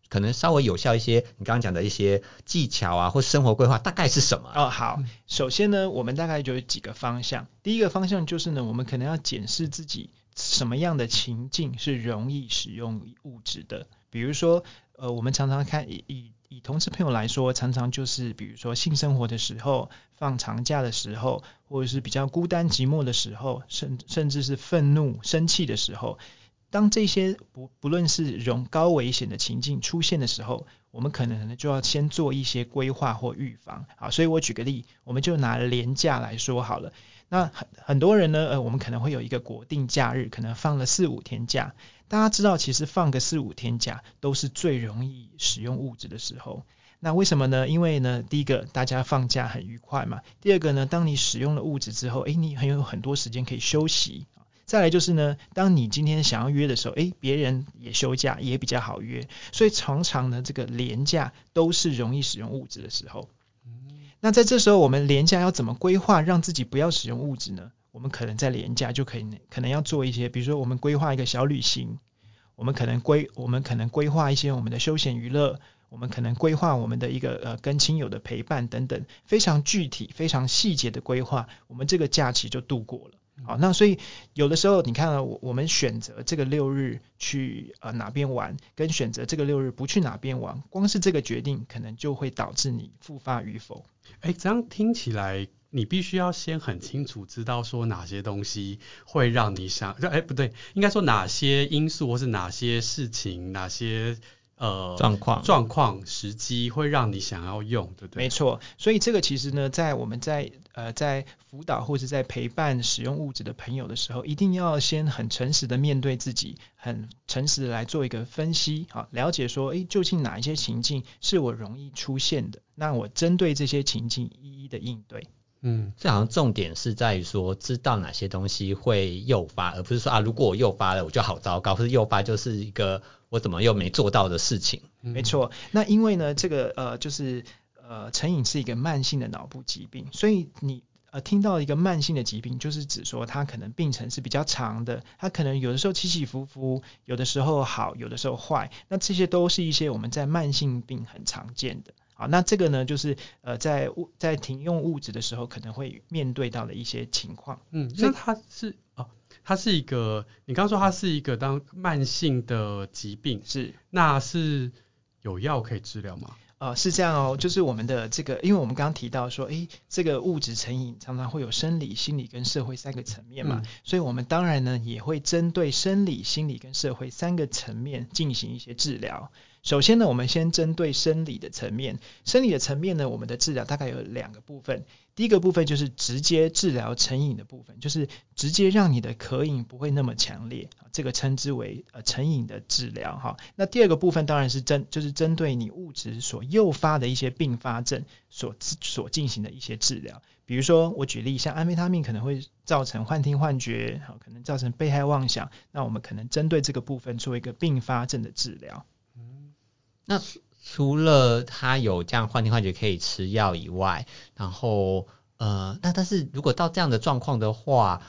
可能稍微有效一些，你刚刚讲的一些技巧啊，或生活规划大概是什么？哦，好，首先呢，我们大概就有几个方向。第一个方向就是呢，我们可能要检视自己什么样的情境是容易使用物质的。比如说，呃，我们常常看以以以同事朋友来说，常常就是比如说性生活的时候、放长假的时候，或者是比较孤单寂寞的时候，甚甚至是愤怒、生气的时候。当这些不不论是容高危险的情境出现的时候，我们可能就要先做一些规划或预防。好，所以我举个例，我们就拿年假来说好了。那很很多人呢，呃，我们可能会有一个国定假日，可能放了四五天假。大家知道，其实放个四五天假都是最容易使用物质的时候。那为什么呢？因为呢，第一个大家放假很愉快嘛。第二个呢，当你使用了物质之后，诶，你很有很多时间可以休息。再来就是呢，当你今天想要约的时候，诶，别人也休假，也比较好约，所以常常呢，这个廉价都是容易使用物质的时候。那在这时候，我们廉价要怎么规划，让自己不要使用物质呢？我们可能在廉价就可以，可能要做一些，比如说我们规划一个小旅行，我们可能规，我们可能规划一些我们的休闲娱乐，我们可能规划我们的一个呃跟亲友的陪伴等等，非常具体、非常细节的规划，我们这个假期就度过了。好，那所以有的时候你看啊，我我们选择这个六日去呃哪边玩，跟选择这个六日不去哪边玩，光是这个决定可能就会导致你复发与否。哎，这样听起来你必须要先很清楚知道说哪些东西会让你想，哎不对，应该说哪些因素或是哪些事情，哪些呃状况状况时机会让你想要用，对不对？没错，所以这个其实呢，在我们在呃在辅导或者在陪伴使用物质的朋友的时候，一定要先很诚实的面对自己，很诚实的来做一个分析，好，了解说，诶，究竟哪一些情境是我容易出现的？那我针对这些情境一一的应对。嗯，这好像重点是在于说，知道哪些东西会诱发，而不是说啊，如果我诱发了，我就好糟糕，或是诱发就是一个我怎么又没做到的事情。嗯、没错，那因为呢，这个呃，就是呃，成瘾是一个慢性的脑部疾病，所以你呃听到一个慢性的疾病，就是指说它可能病程是比较长的，它可能有的时候起起伏伏，有的时候好，有的时候坏，那这些都是一些我们在慢性病很常见的。好，那这个呢，就是呃，在物在停用物质的时候，可能会面对到的一些情况。嗯，那它是哦，它是一个，你刚刚说它是一个当慢性的疾病，是，那是有药可以治疗吗？呃，是这样哦，就是我们的这个，因为我们刚刚提到说，诶，这个物质成瘾常常会有生理、心理跟社会三个层面嘛，嗯、所以我们当然呢也会针对生理、心理跟社会三个层面进行一些治疗。首先呢，我们先针对生理的层面。生理的层面呢，我们的治疗大概有两个部分。第一个部分就是直接治疗成瘾的部分，就是直接让你的渴瘾不会那么强烈，这个称之为呃成瘾的治疗哈。那第二个部分当然是针就是针对你物质所诱发的一些并发症所所进行的一些治疗。比如说我举例，像安非他命可能会造成幻听幻觉，好，可能造成被害妄想，那我们可能针对这个部分做一个并发症的治疗。那除了他有这样幻听幻觉可以吃药以外，然后呃，那但是如果到这样的状况的话，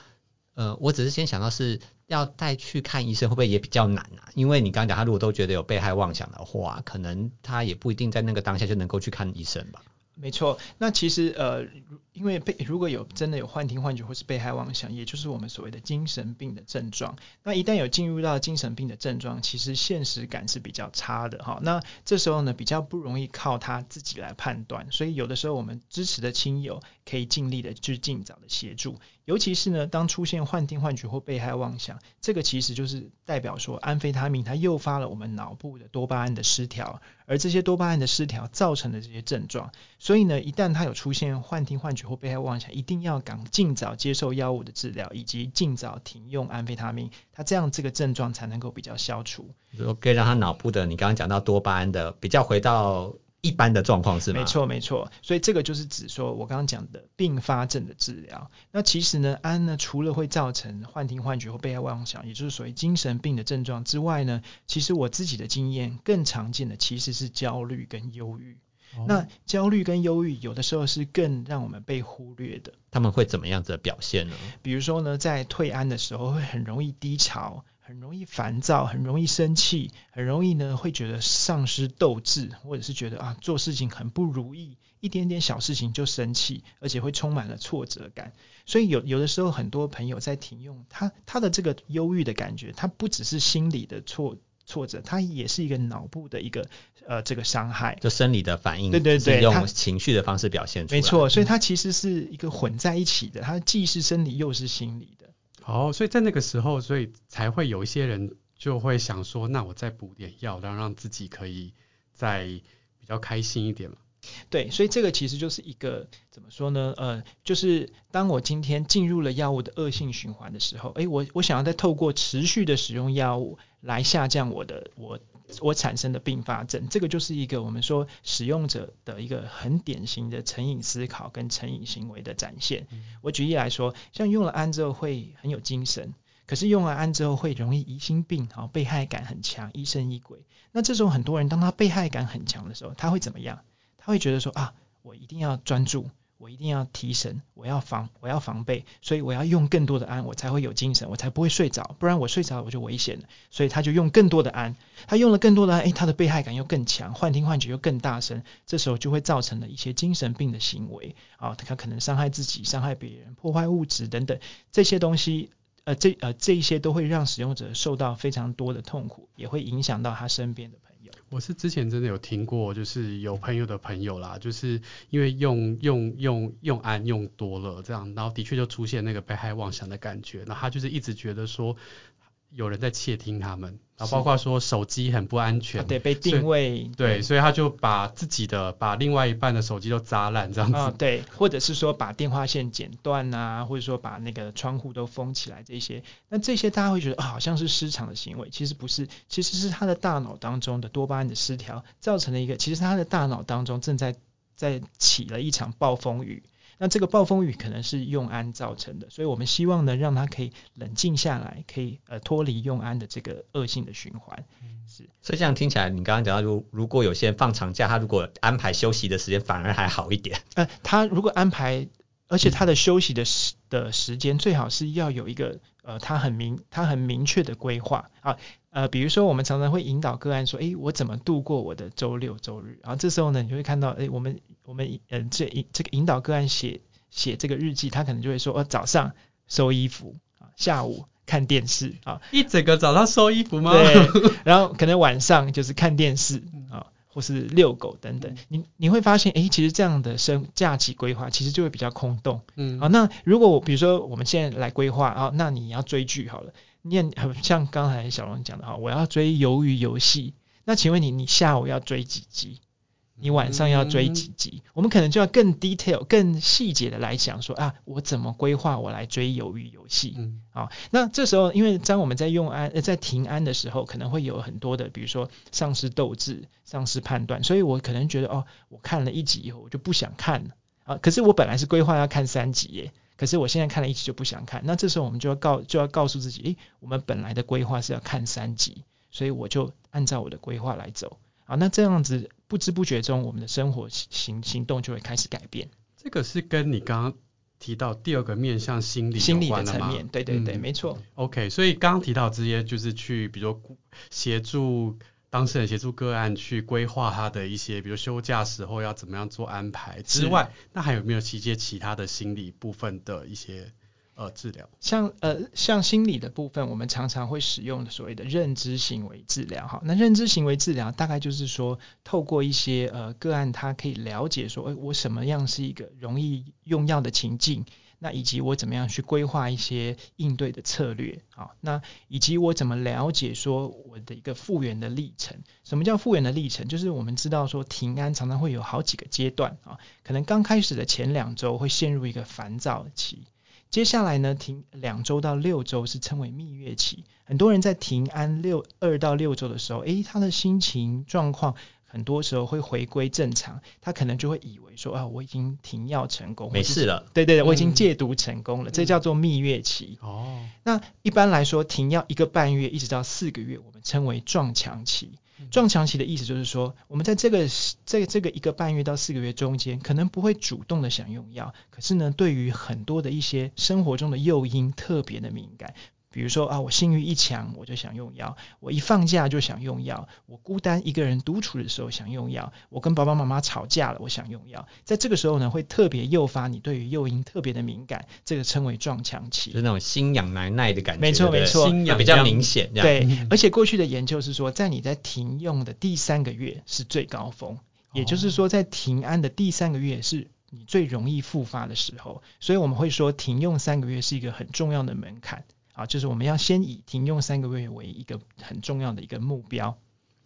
呃，我只是先想到是要带去看医生，会不会也比较难啊？因为你刚刚讲他如果都觉得有被害妄想的话，可能他也不一定在那个当下就能够去看医生吧。没错，那其实呃，因为被如果有真的有幻听幻觉或是被害妄想，也就是我们所谓的精神病的症状。那一旦有进入到精神病的症状，其实现实感是比较差的哈。那这时候呢，比较不容易靠他自己来判断，所以有的时候我们支持的亲友可以尽力的去尽早的协助。尤其是呢，当出现幻听幻觉或被害妄想，这个其实就是代表说安非他命它诱发了我们脑部的多巴胺的失调，而这些多巴胺的失调造成的这些症状。所以呢，一旦它有出现幻听幻觉或被害妄想，一定要赶尽早接受药物的治疗，以及尽早停用安非他命，它这样这个症状才能够比较消除。可以让他脑部的，你刚刚讲到多巴胺的比较回到一般的状况是吗？没错没错，所以这个就是指说我刚刚讲的并发症的治疗。那其实呢，安呢除了会造成幻听幻觉或被害妄想，也就是所谓精神病的症状之外呢，其实我自己的经验更常见的其实是焦虑跟忧郁。那焦虑跟忧郁有的时候是更让我们被忽略的。他们会怎么样子的表现呢？比如说呢，在退安的时候会很容易低潮，很容易烦躁，很容易生气，很容易呢会觉得丧失斗志，或者是觉得啊做事情很不如意，一点点小事情就生气，而且会充满了挫折感。所以有有的时候很多朋友在停用他他的这个忧郁的感觉，他不只是心理的挫。挫折，它也是一个脑部的一个呃这个伤害，就生理的反应，对对对，用情绪的方式表现出来，没错，所以它其实是一个混在一起的，它既是生理又是心理的。哦，所以在那个时候，所以才会有一些人就会想说，那我再补点药，然后让自己可以再比较开心一点嘛。对，所以这个其实就是一个怎么说呢？呃，就是当我今天进入了药物的恶性循环的时候，诶，我我想要再透过持续的使用药物来下降我的我我产生的并发症，这个就是一个我们说使用者的一个很典型的成瘾思考跟成瘾行为的展现。我举例来说，像用了安之后会很有精神，可是用了安之后会容易疑心病，好，被害感很强，疑神疑鬼。那这种很多人当他被害感很强的时候，他会怎么样？他会觉得说啊，我一定要专注，我一定要提神，我要防，我要防备，所以我要用更多的安，我才会有精神，我才不会睡着，不然我睡着我就危险了。所以他就用更多的安，他用了更多的安，诶，他的被害感又更强，幻听幻觉又更大声，这时候就会造成了一些精神病的行为啊，他可能伤害自己、伤害别人、破坏物质等等这些东西，呃，这呃这一些都会让使用者受到非常多的痛苦，也会影响到他身边的朋友。我是之前真的有听过，就是有朋友的朋友啦，就是因为用用用用安用多了这样，然后的确就出现那个被害妄想的感觉，那他就是一直觉得说有人在窃听他们，然后包括说手机很不安全，啊、对，被定位，对，所以他就把自己的把另外一半的手机都砸烂这样子，啊，对，或者是说把电话线剪断啊，或者说把那个窗户都封起来这些，那这些大家会觉得啊、哦，好像是失常的行为，其实不是，其实是他的大脑当中的多巴胺的失调造成了一个，其实他的大脑当中正在在起了一场暴风雨。那这个暴风雨可能是用安造成的，所以我们希望呢，让他可以冷静下来，可以呃脱离用安的这个恶性的循环。是，所以这样听起来，你刚刚讲到，如如果有些人放长假，他如果安排休息的时间，反而还好一点。呃，他如果安排，而且他的休息的时的时间最好是要有一个呃，他很明他很明确的规划啊。呃，比如说我们常常会引导个案说，诶，我怎么度过我的周六周日？然后这时候呢，你就会看到，诶，我们我们呃这引这个引导个案写写这个日记，他可能就会说，哦，早上收衣服啊，下午看电视啊，一整个早上收衣服吗？对，然后可能晚上就是看电视啊，或是遛狗等等。你你会发现，诶，其实这样的生假期规划其实就会比较空洞。嗯，好，那如果我比如说我们现在来规划啊，那你要追剧好了。念像刚才小龙讲的哈，我要追鱿鱼游戏，那请问你，你下午要追几集？你晚上要追几集？嗯、我们可能就要更 detail、更细节的来讲说啊，我怎么规划我来追鱿鱼游戏？嗯，好，那这时候因为当我们在用安呃在停安的时候，可能会有很多的，比如说丧失斗志、丧失判断，所以我可能觉得哦，我看了一集以后我就不想看了啊，可是我本来是规划要看三集耶。可是我现在看了一集就不想看，那这时候我们就要告就要告诉自己，诶，我们本来的规划是要看三集，所以我就按照我的规划来走。啊，那这样子不知不觉中，我们的生活行行动就会开始改变。这个是跟你刚刚提到第二个面向心理心理的层面，对对对，嗯、没错。OK，所以刚刚提到这些就是去，比如协助。当事人协助个案去规划他的一些，比如休假时候要怎么样做安排之外，那还有没有一些其他的心理部分的一些呃治疗？像呃像心理的部分，我们常常会使用所谓的认知行为治疗哈。那认知行为治疗大概就是说，透过一些呃个案，他可以了解说，诶，我什么样是一个容易用药的情境。那以及我怎么样去规划一些应对的策略啊？那以及我怎么了解说我的一个复原的历程？什么叫复原的历程？就是我们知道说停胺常常会有好几个阶段啊，可能刚开始的前两周会陷入一个烦躁期，接下来呢停两周到六周是称为蜜月期。很多人在停安六二到六周的时候，诶，他的心情状况。很多时候会回归正常，他可能就会以为说啊，我已经停药成功，没事了。对对对，我已经戒毒成功了，嗯、这叫做蜜月期。哦，那一般来说，停药一个半月一直到四个月，我们称为撞墙期。撞墙期的意思就是说，我们在这个这这个一个半月到四个月中间，可能不会主动的想用药，可是呢，对于很多的一些生活中的诱因特别的敏感。比如说啊，我性欲一强，我就想用药；我一放假就想用药；我孤单一个人独处的时候想用药；我跟爸爸妈妈吵架了，我想用药。在这个时候呢，会特别诱发你对于诱因特别的敏感，这个称为撞墙期，就是那种心痒难耐的感觉。没错没错，心痒比较明显。对，而且过去的研究是说，在你在停用的第三个月是最高峰，也就是说，在停安的第三个月是你最容易复发的时候。所以我们会说，停用三个月是一个很重要的门槛。啊，就是我们要先以停用三个月为一个很重要的一个目标。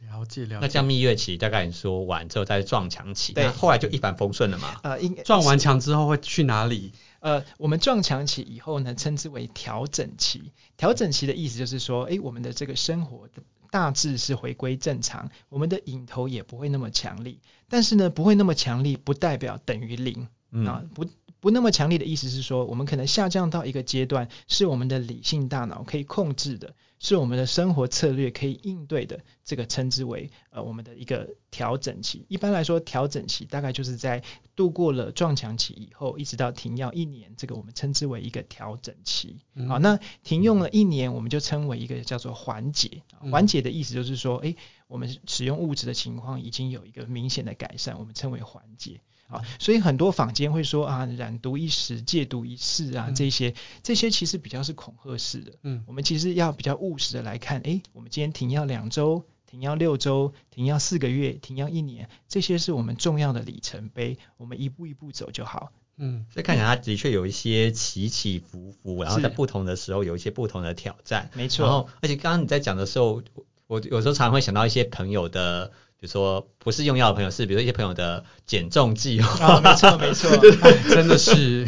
了解了解。那这样蜜月期大概你说完之后再撞墙期，对，后来就一帆风顺了嘛？呃，应撞完墙之后会去哪里？呃，我们撞墙期以后呢，称之为调整期。调整期的意思就是说，哎，我们的这个生活大致是回归正常，我们的瘾头也不会那么强力。但是呢，不会那么强力，不代表等于零。嗯、啊，不。不那么强烈的意思是说，我们可能下降到一个阶段，是我们的理性大脑可以控制的，是我们的生活策略可以应对的，这个称之为呃我们的一个调整期。一般来说，调整期大概就是在度过了撞墙期以后，一直到停药一年，这个我们称之为一个调整期。嗯、好，那停用了一年，我们就称为一个叫做缓解。缓解的意思就是说，诶，我们使用物质的情况已经有一个明显的改善，我们称为缓解。啊，所以很多坊间会说啊，染毒一时，戒毒一世啊，这些这些其实比较是恐吓式的。嗯，我们其实要比较务实的来看，诶，我们今天停药两周，停药六周，停药四个月，停药一年，这些是我们重要的里程碑，我们一步一步走就好。嗯，所以看起来它的确有一些起起伏伏，然后在不同的时候有一些不同的挑战。没错。然后，而且刚刚你在讲的时候，我有时候常常会想到一些朋友的，比如说不是用药的朋友，是比如说一些朋友的减重计划。啊，没错没错，真的是。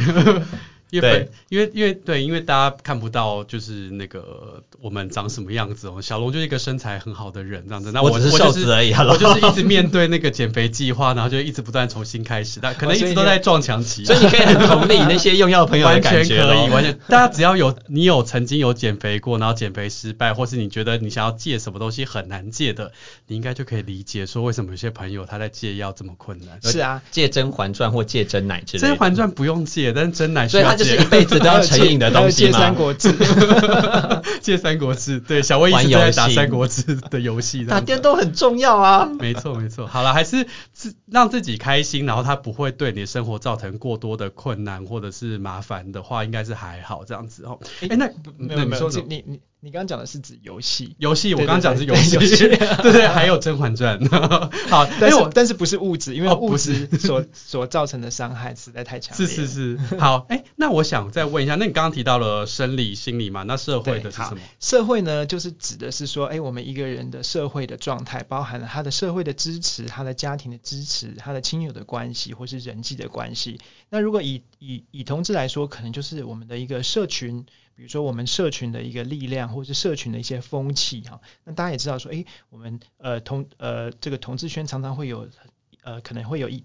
因为因为因为对，因为大家看不到就是那个我们长什么样子哦。小龙就是一个身材很好的人这样子，那我只是瘦子而已。我就是一直面对那个减肥计划，然后就一直不断重新开始，但可能一直都在撞墙期。所以你可以很同理那些用药朋友的感觉。完全可以，完全。大家只要有你有曾经有减肥过，然后减肥失败，或是你觉得你想要戒什么东西很难戒的，你应该就可以理解说为什么有些朋友他在戒药这么困难。是啊，戒甄嬛传或戒真奶之类的。甄嬛传不用戒，但是真奶需要戒。所以他就是一辈子都要。成瘾的东西吗？借三国志，借三国志，对，小薇一直在打三国志的游戏，打电动很重要啊。没错没错，好了，还是自让自己开心，然后他不会对你的生活造成过多的困难或者是麻烦的话，应该是还好这样子哦。哎、欸，那没有没有，你你。你刚刚讲的是指游戏，游戏我刚刚讲的是游戏，对对，还有《甄嬛传》。好，但是我但是不是物质，因为物质所所造成的伤害实在太强烈。是是是，好，哎、欸，那我想再问一下，那你刚刚提到了生理、心理嘛？那社会的是什么？社会呢，就是指的是说，哎、欸，我们一个人的社会的状态，包含了他的社会的支持、他的家庭的支持、他的亲友的关系，或是人际的关系。那如果以以以同志来说，可能就是我们的一个社群。比如说我们社群的一个力量，或是社群的一些风气哈，那大家也知道说，诶，我们呃同呃这个同志圈常常会有呃可能会有一，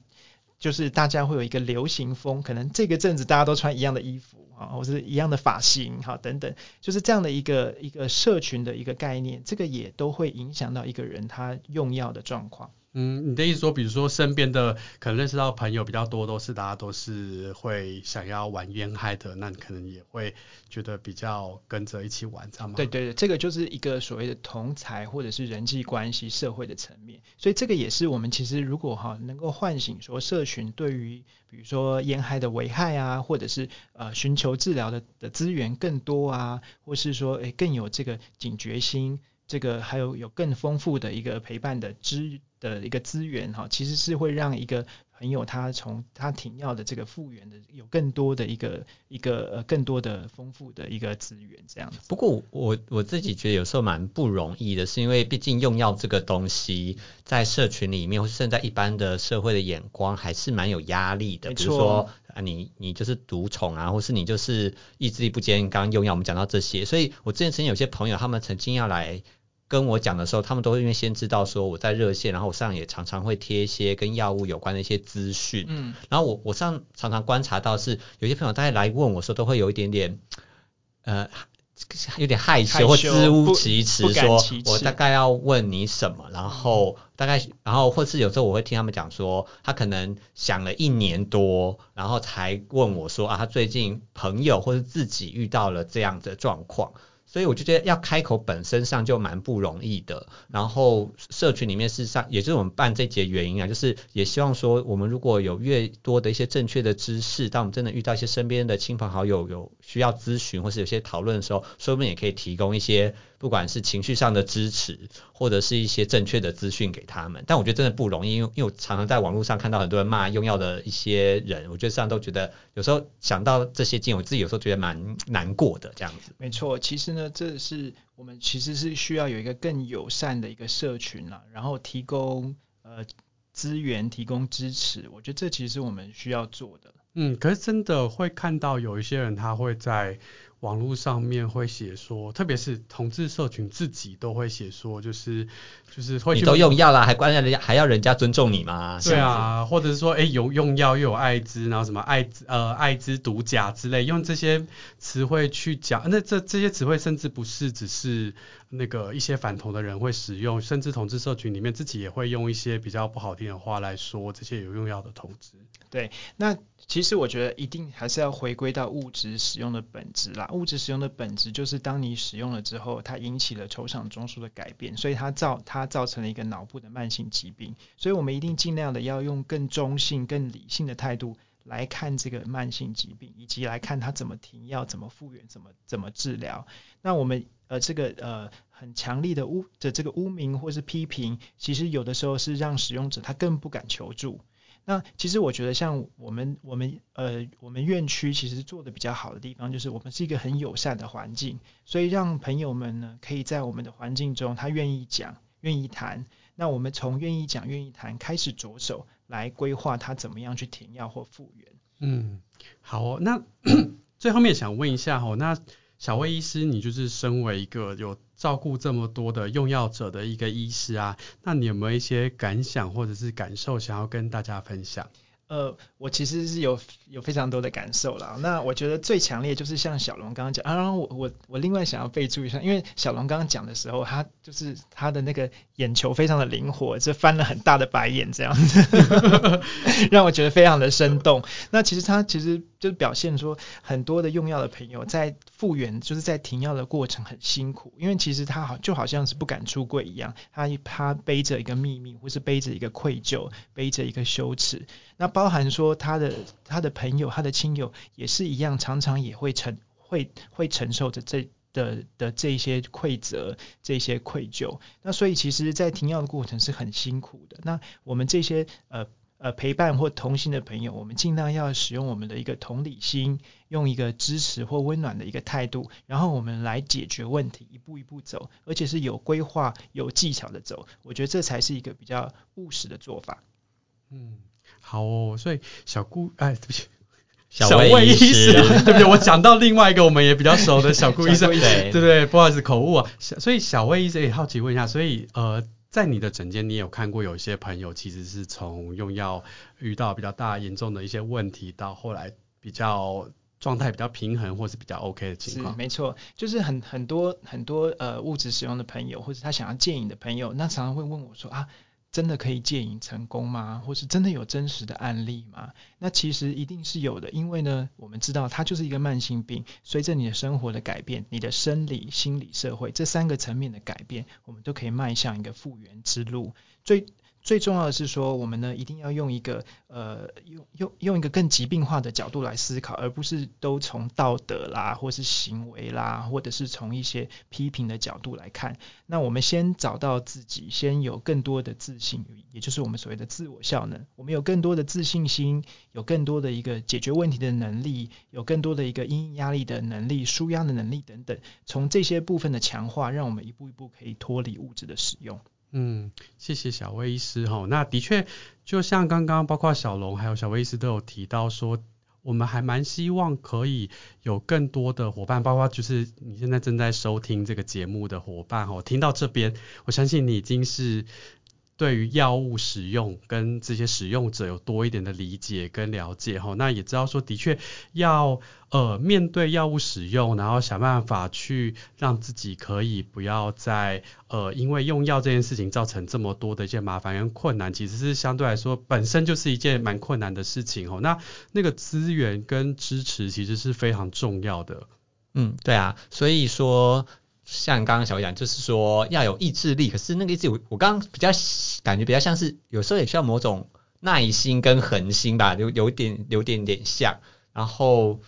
就是大家会有一个流行风，可能这个阵子大家都穿一样的衣服啊，或是一样的发型哈等等，就是这样的一个一个社群的一个概念，这个也都会影响到一个人他用药的状况。嗯，你的意思说，比如说身边的可能认识到朋友比较多，都是大家都是会想要玩烟嗨的，那你可能也会觉得比较跟着一起玩，这样吗？对对对，这个就是一个所谓的同才或者是人际关系、社会的层面，所以这个也是我们其实如果哈能够唤醒说社群对于比如说烟嗨的危害啊，或者是呃寻求治疗的的资源更多啊，或是说诶更有这个警觉心。这个还有有更丰富的一个陪伴的资的一个资源哈，其实是会让一个朋友他从他停药的这个复原的有更多的一个一个呃更多的丰富的一个资源这样子。不过我我自己觉得有时候蛮不容易的，是因为毕竟用药这个东西在社群里面或是甚至在一般的社会的眼光还是蛮有压力的。比如说啊，你你就是独宠啊，或是你就是意志力不坚，刚刚用药我们讲到这些，所以我之前曾经有些朋友他们曾经要来。跟我讲的时候，他们都会因为先知道说我在热线，然后我上也常常会贴一些跟药物有关的一些资讯。嗯，然后我我上常常观察到是有些朋友大概来问我说，都会有一点点呃有点害羞或支吾其词，说我大概要问你什么，然后大概然后或是有时候我会听他们讲说，他可能想了一年多，然后才问我说啊，他最近朋友或是自己遇到了这样的状况。所以我就觉得要开口本身上就蛮不容易的，然后社群里面事实上也就是我们办这节原因啊，就是也希望说我们如果有越多的一些正确的知识，当我们真的遇到一些身边的亲朋好友有需要咨询或是有些讨论的时候，说不定也可以提供一些。不管是情绪上的支持，或者是一些正确的资讯给他们，但我觉得真的不容易，因为因为我常常在网络上看到很多人骂用药的一些人，我觉得这样都觉得有时候想到这些经验，我自己有时候觉得蛮难过的这样子。没错，其实呢，这是我们其实是需要有一个更友善的一个社群啦，然后提供呃资源，提供支持，我觉得这其实是我们需要做的。嗯，可是真的会看到有一些人他会在。网络上面会写说，特别是同志社群自己都会写说，就是就是会。你都用药了，还关人家还要人家尊重你吗？对啊，或者是说，哎、欸，有用药又有艾滋，然后什么艾滋呃艾滋毒假之类，用这些词汇去讲，那这这些词汇甚至不是只是那个一些反同的人会使用，甚至同志社群里面自己也会用一些比较不好听的话来说这些有用药的同志。对，那其实我觉得一定还是要回归到物质使用的本质啦。物质使用的本质就是，当你使用了之后，它引起了酬赏中枢的改变，所以它造它造成了一个脑部的慢性疾病。所以我们一定尽量的要用更中性、更理性的态度来看这个慢性疾病，以及来看他怎么停药、怎么复原、怎么怎么治疗。那我们呃这个呃很强力的污的这个污名或是批评，其实有的时候是让使用者他更不敢求助。那其实我觉得，像我们我们呃我们院区其实做的比较好的地方，就是我们是一个很友善的环境，所以让朋友们呢可以在我们的环境中，他愿意讲、愿意谈。那我们从愿意讲、愿意谈开始着手，来规划他怎么样去停药或复原。嗯，好哦。那 最后面想问一下哦，那。小魏医师，你就是身为一个有照顾这么多的用药者的一个医师啊，那你有没有一些感想或者是感受想要跟大家分享？呃，我其实是有有非常多的感受啦。那我觉得最强烈就是像小龙刚刚讲啊，我我我另外想要备注一下，因为小龙刚刚讲的时候，他就是他的那个眼球非常的灵活，就翻了很大的白眼这样子，让我觉得非常的生动。那其实他其实就表现说，很多的用药的朋友在复原，就是在停药的过程很辛苦，因为其实他好就好像是不敢出柜一样，他他背着一个秘密，或是背着一个愧疚，背着一个羞耻。那包含说他的他的朋友、他的亲友也是一样，常常也会承会会承受着这的的这些愧责、这些愧疚。那所以其实，在停药的过程是很辛苦的。那我们这些呃呃陪伴或同行的朋友，我们尽量要使用我们的一个同理心，用一个支持或温暖的一个态度，然后我们来解决问题，一步一步走，而且是有规划、有技巧的走。我觉得这才是一个比较务实的做法。嗯。好哦，所以小顾，哎，对不起，小魏医师，对不对？我讲到另外一个我们也比较熟的小顾 医生，对不对，不好意思，口误啊。所以小魏医生也好奇问一下，所以呃，在你的诊间，你有看过有一些朋友其实是从用药遇到比较大严重的一些问题，到后来比较状态比较平衡或是比较 OK 的情况。是，没错，就是很很多很多呃物质使用的朋友，或者他想要戒瘾的朋友，那常常会问我说啊。真的可以戒瘾成功吗？或是真的有真实的案例吗？那其实一定是有的，因为呢，我们知道它就是一个慢性病，随着你的生活的改变，你的生理、心理、社会这三个层面的改变，我们都可以迈向一个复原之路。最最重要的是说，我们呢一定要用一个呃用用用一个更疾病化的角度来思考，而不是都从道德啦，或是行为啦，或者是从一些批评的角度来看。那我们先找到自己，先有更多的自信，也就是我们所谓的自我效能。我们有更多的自信心，有更多的一个解决问题的能力，有更多的一个因应压力的能力、舒压的能力等等。从这些部分的强化，让我们一步一步可以脱离物质的使用。嗯，谢谢小魏医师哈。那的确，就像刚刚包括小龙还有小魏医师都有提到说，我们还蛮希望可以有更多的伙伴，包括就是你现在正在收听这个节目的伙伴哈。听到这边，我相信你已经是。对于药物使用跟这些使用者有多一点的理解跟了解哈，那也知道说的确要呃面对药物使用，然后想办法去让自己可以不要再呃因为用药这件事情造成这么多的一些麻烦跟困难，其实是相对来说本身就是一件蛮困难的事情哈。那那个资源跟支持其实是非常重要的。嗯，对啊，所以说。像刚刚小讲，就是说要有意志力，可是那个意志，我我刚刚比较感觉比较像是有时候也需要某种耐心跟恒心吧，有有点有点点像，然后。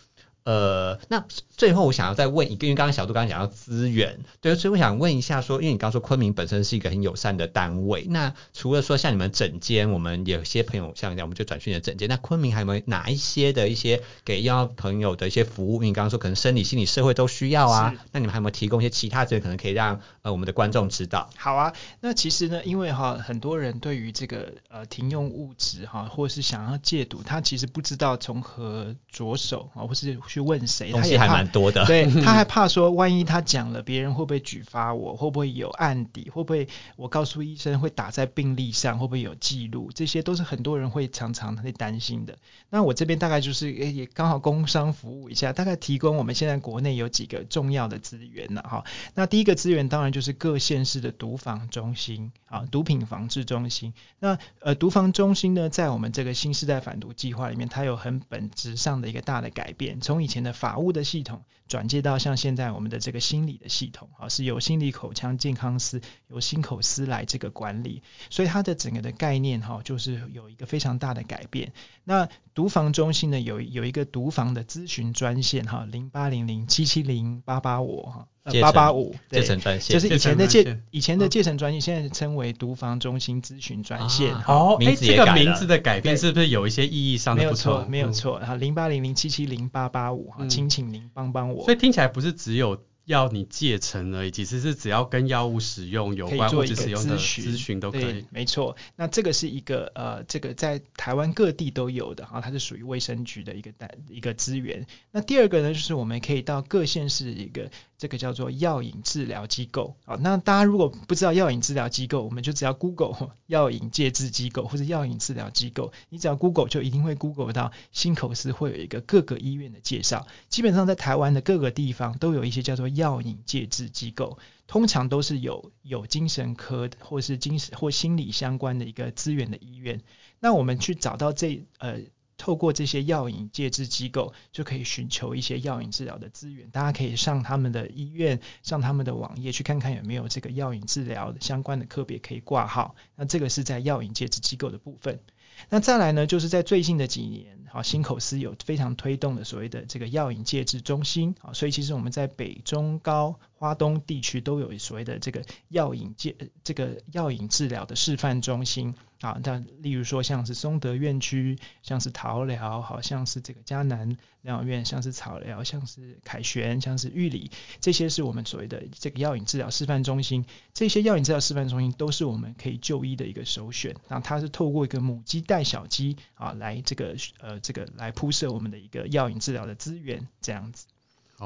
呃，那最后我想要再问一个，因为刚刚小杜刚刚讲到资源，对，所以我想问一下说，因为你刚刚说昆明本身是一个很友善的单位，那除了说像你们整间，我们有些朋友像这样，我们就转去你的整间，那昆明还有没有哪一些的一些给要朋友的一些服务？因为你刚刚说可能生理、心理、社会都需要啊，那你们还有没有提供一些其他资源，可能可以让呃我们的观众知道？好啊，那其实呢，因为哈很多人对于这个呃停用物质哈，或是想要戒毒，他其实不知道从何着手啊，或是。去问谁，他也还蛮多的。对，他还怕说，万一他讲了，别人会不会举发我？会不会有案底？会不会我告诉医生会打在病历上？会不会有记录？这些都是很多人会常常会担心的。那我这边大概就是也刚好工商服务一下，大概提供我们现在国内有几个重要的资源呢？哈，那第一个资源当然就是各县市的毒防中心啊，毒品防治中心。那呃，毒防中心呢，在我们这个新世代反毒计划里面，它有很本质上的一个大的改变，从以前的法务的系统转接到像现在我们的这个心理的系统啊，是由心理口腔健康师由心口师来这个管理，所以它的整个的概念哈，就是有一个非常大的改变。那毒防中心呢，有有一个毒防的咨询专线哈，零八零零七七零八八五哈，八八五戒尘专线，就是以前的戒以前的戒尘专线，现在称为毒防中心咨询专线。啊、哦，哎，这个名字的改变是不是有一些意义上的不同？没有错，没有错。哈，零八零零七七零八八五哈，请请您帮帮我。所以听起来不是只有。要你戒成而已，其实是只要跟药物使用有关或者使用的咨询都可以。没错。那这个是一个呃，这个在台湾各地都有的哈，它是属于卫生局的一个单一个资源。那第二个呢，就是我们可以到各县市一个。这个叫做药瘾治疗机构啊，那大家如果不知道药瘾治疗机构，我们就只要 Google 药瘾戒治机构或者药瘾治疗机构，你只要 Google 就一定会 Google 到心口司会有一个各个医院的介绍。基本上在台湾的各个地方都有一些叫做药瘾戒治机构，通常都是有有精神科或是精神或心理相关的一个资源的医院。那我们去找到这呃。透过这些药引介质机构，就可以寻求一些药引治疗的资源。大家可以上他们的医院，上他们的网页去看看有没有这个药引治疗相关的科别可以挂号。那这个是在药引介质机构的部分。那再来呢，就是在最近的几年，好，心口司有非常推动的所谓的这个药引介质中心，好，所以其实我们在北中高花东地区都有所谓的这个药瘾戒这个药瘾治疗的示范中心。啊，那例如说像是松德院区，像是桃疗，好像是这个嘉南疗养院，像是草疗，像是凯旋，像是玉里，这些是我们所谓的这个药引治疗示范中心。这些药引治疗示范中心都是我们可以就医的一个首选。那它是透过一个母鸡带小鸡啊，来这个呃这个来铺设我们的一个药引治疗的资源，这样子。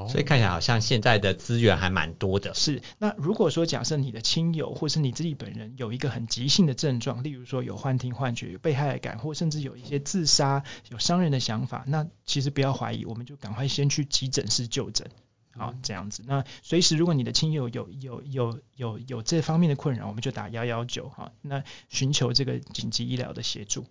所以看起来好像现在的资源还蛮多的。是，那如果说假设你的亲友或是你自己本人有一个很急性的症状，例如说有幻听、幻觉、有被害感，或甚至有一些自杀、有伤人的想法，那其实不要怀疑，我们就赶快先去急诊室就诊，好，这样子。那随时如果你的亲友有有有有有这方面的困扰，我们就打幺幺九，哈，那寻求这个紧急医疗的协助。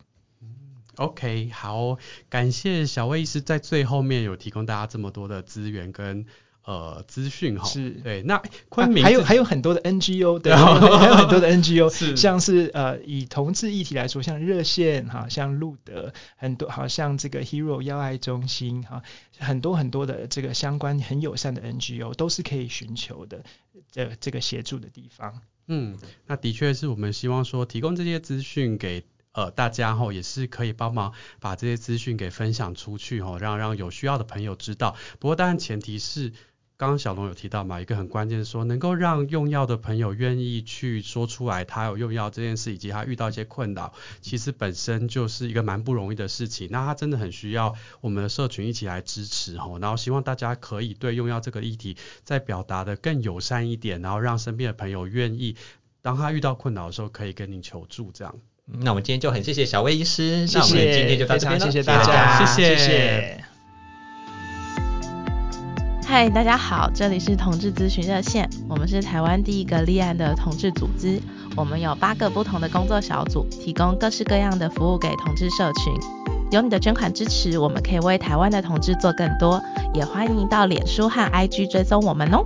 OK，好，感谢小魏医师在最后面有提供大家这么多的资源跟呃资讯哈。是，对，那昆明、啊、还有还有很多的 NGO，对，还有很多的 NGO，是像是呃以同志议题来说，像热线哈，像路德，很多好像这个 Hero 要爱中心哈，很多很多的这个相关很友善的 NGO 都是可以寻求的这这个协助的地方。嗯，那的确是我们希望说提供这些资讯给。呃，大家吼也是可以帮忙把这些资讯给分享出去吼，让让有需要的朋友知道。不过当然前提是，刚刚小龙有提到嘛，一个很关键是说，能够让用药的朋友愿意去说出来他有用药这件事，以及他遇到一些困扰，其实本身就是一个蛮不容易的事情。那他真的很需要我们的社群一起来支持吼，然后希望大家可以对用药这个议题再表达得更友善一点，然后让身边的朋友愿意，当他遇到困扰的时候，可以跟您求助这样。那我们今天就很谢谢小魏医师，谢谢，那我们今天就到这边，谢谢大家，谢谢。谢谢。嗨，大家好，这里是同志咨询热线，我们是台湾第一个立案的同志组织，我们有八个不同的工作小组，提供各式各样的服务给同志社群。有你的捐款支持，我们可以为台湾的同志做更多，也欢迎到脸书和 IG 追踪我们哦。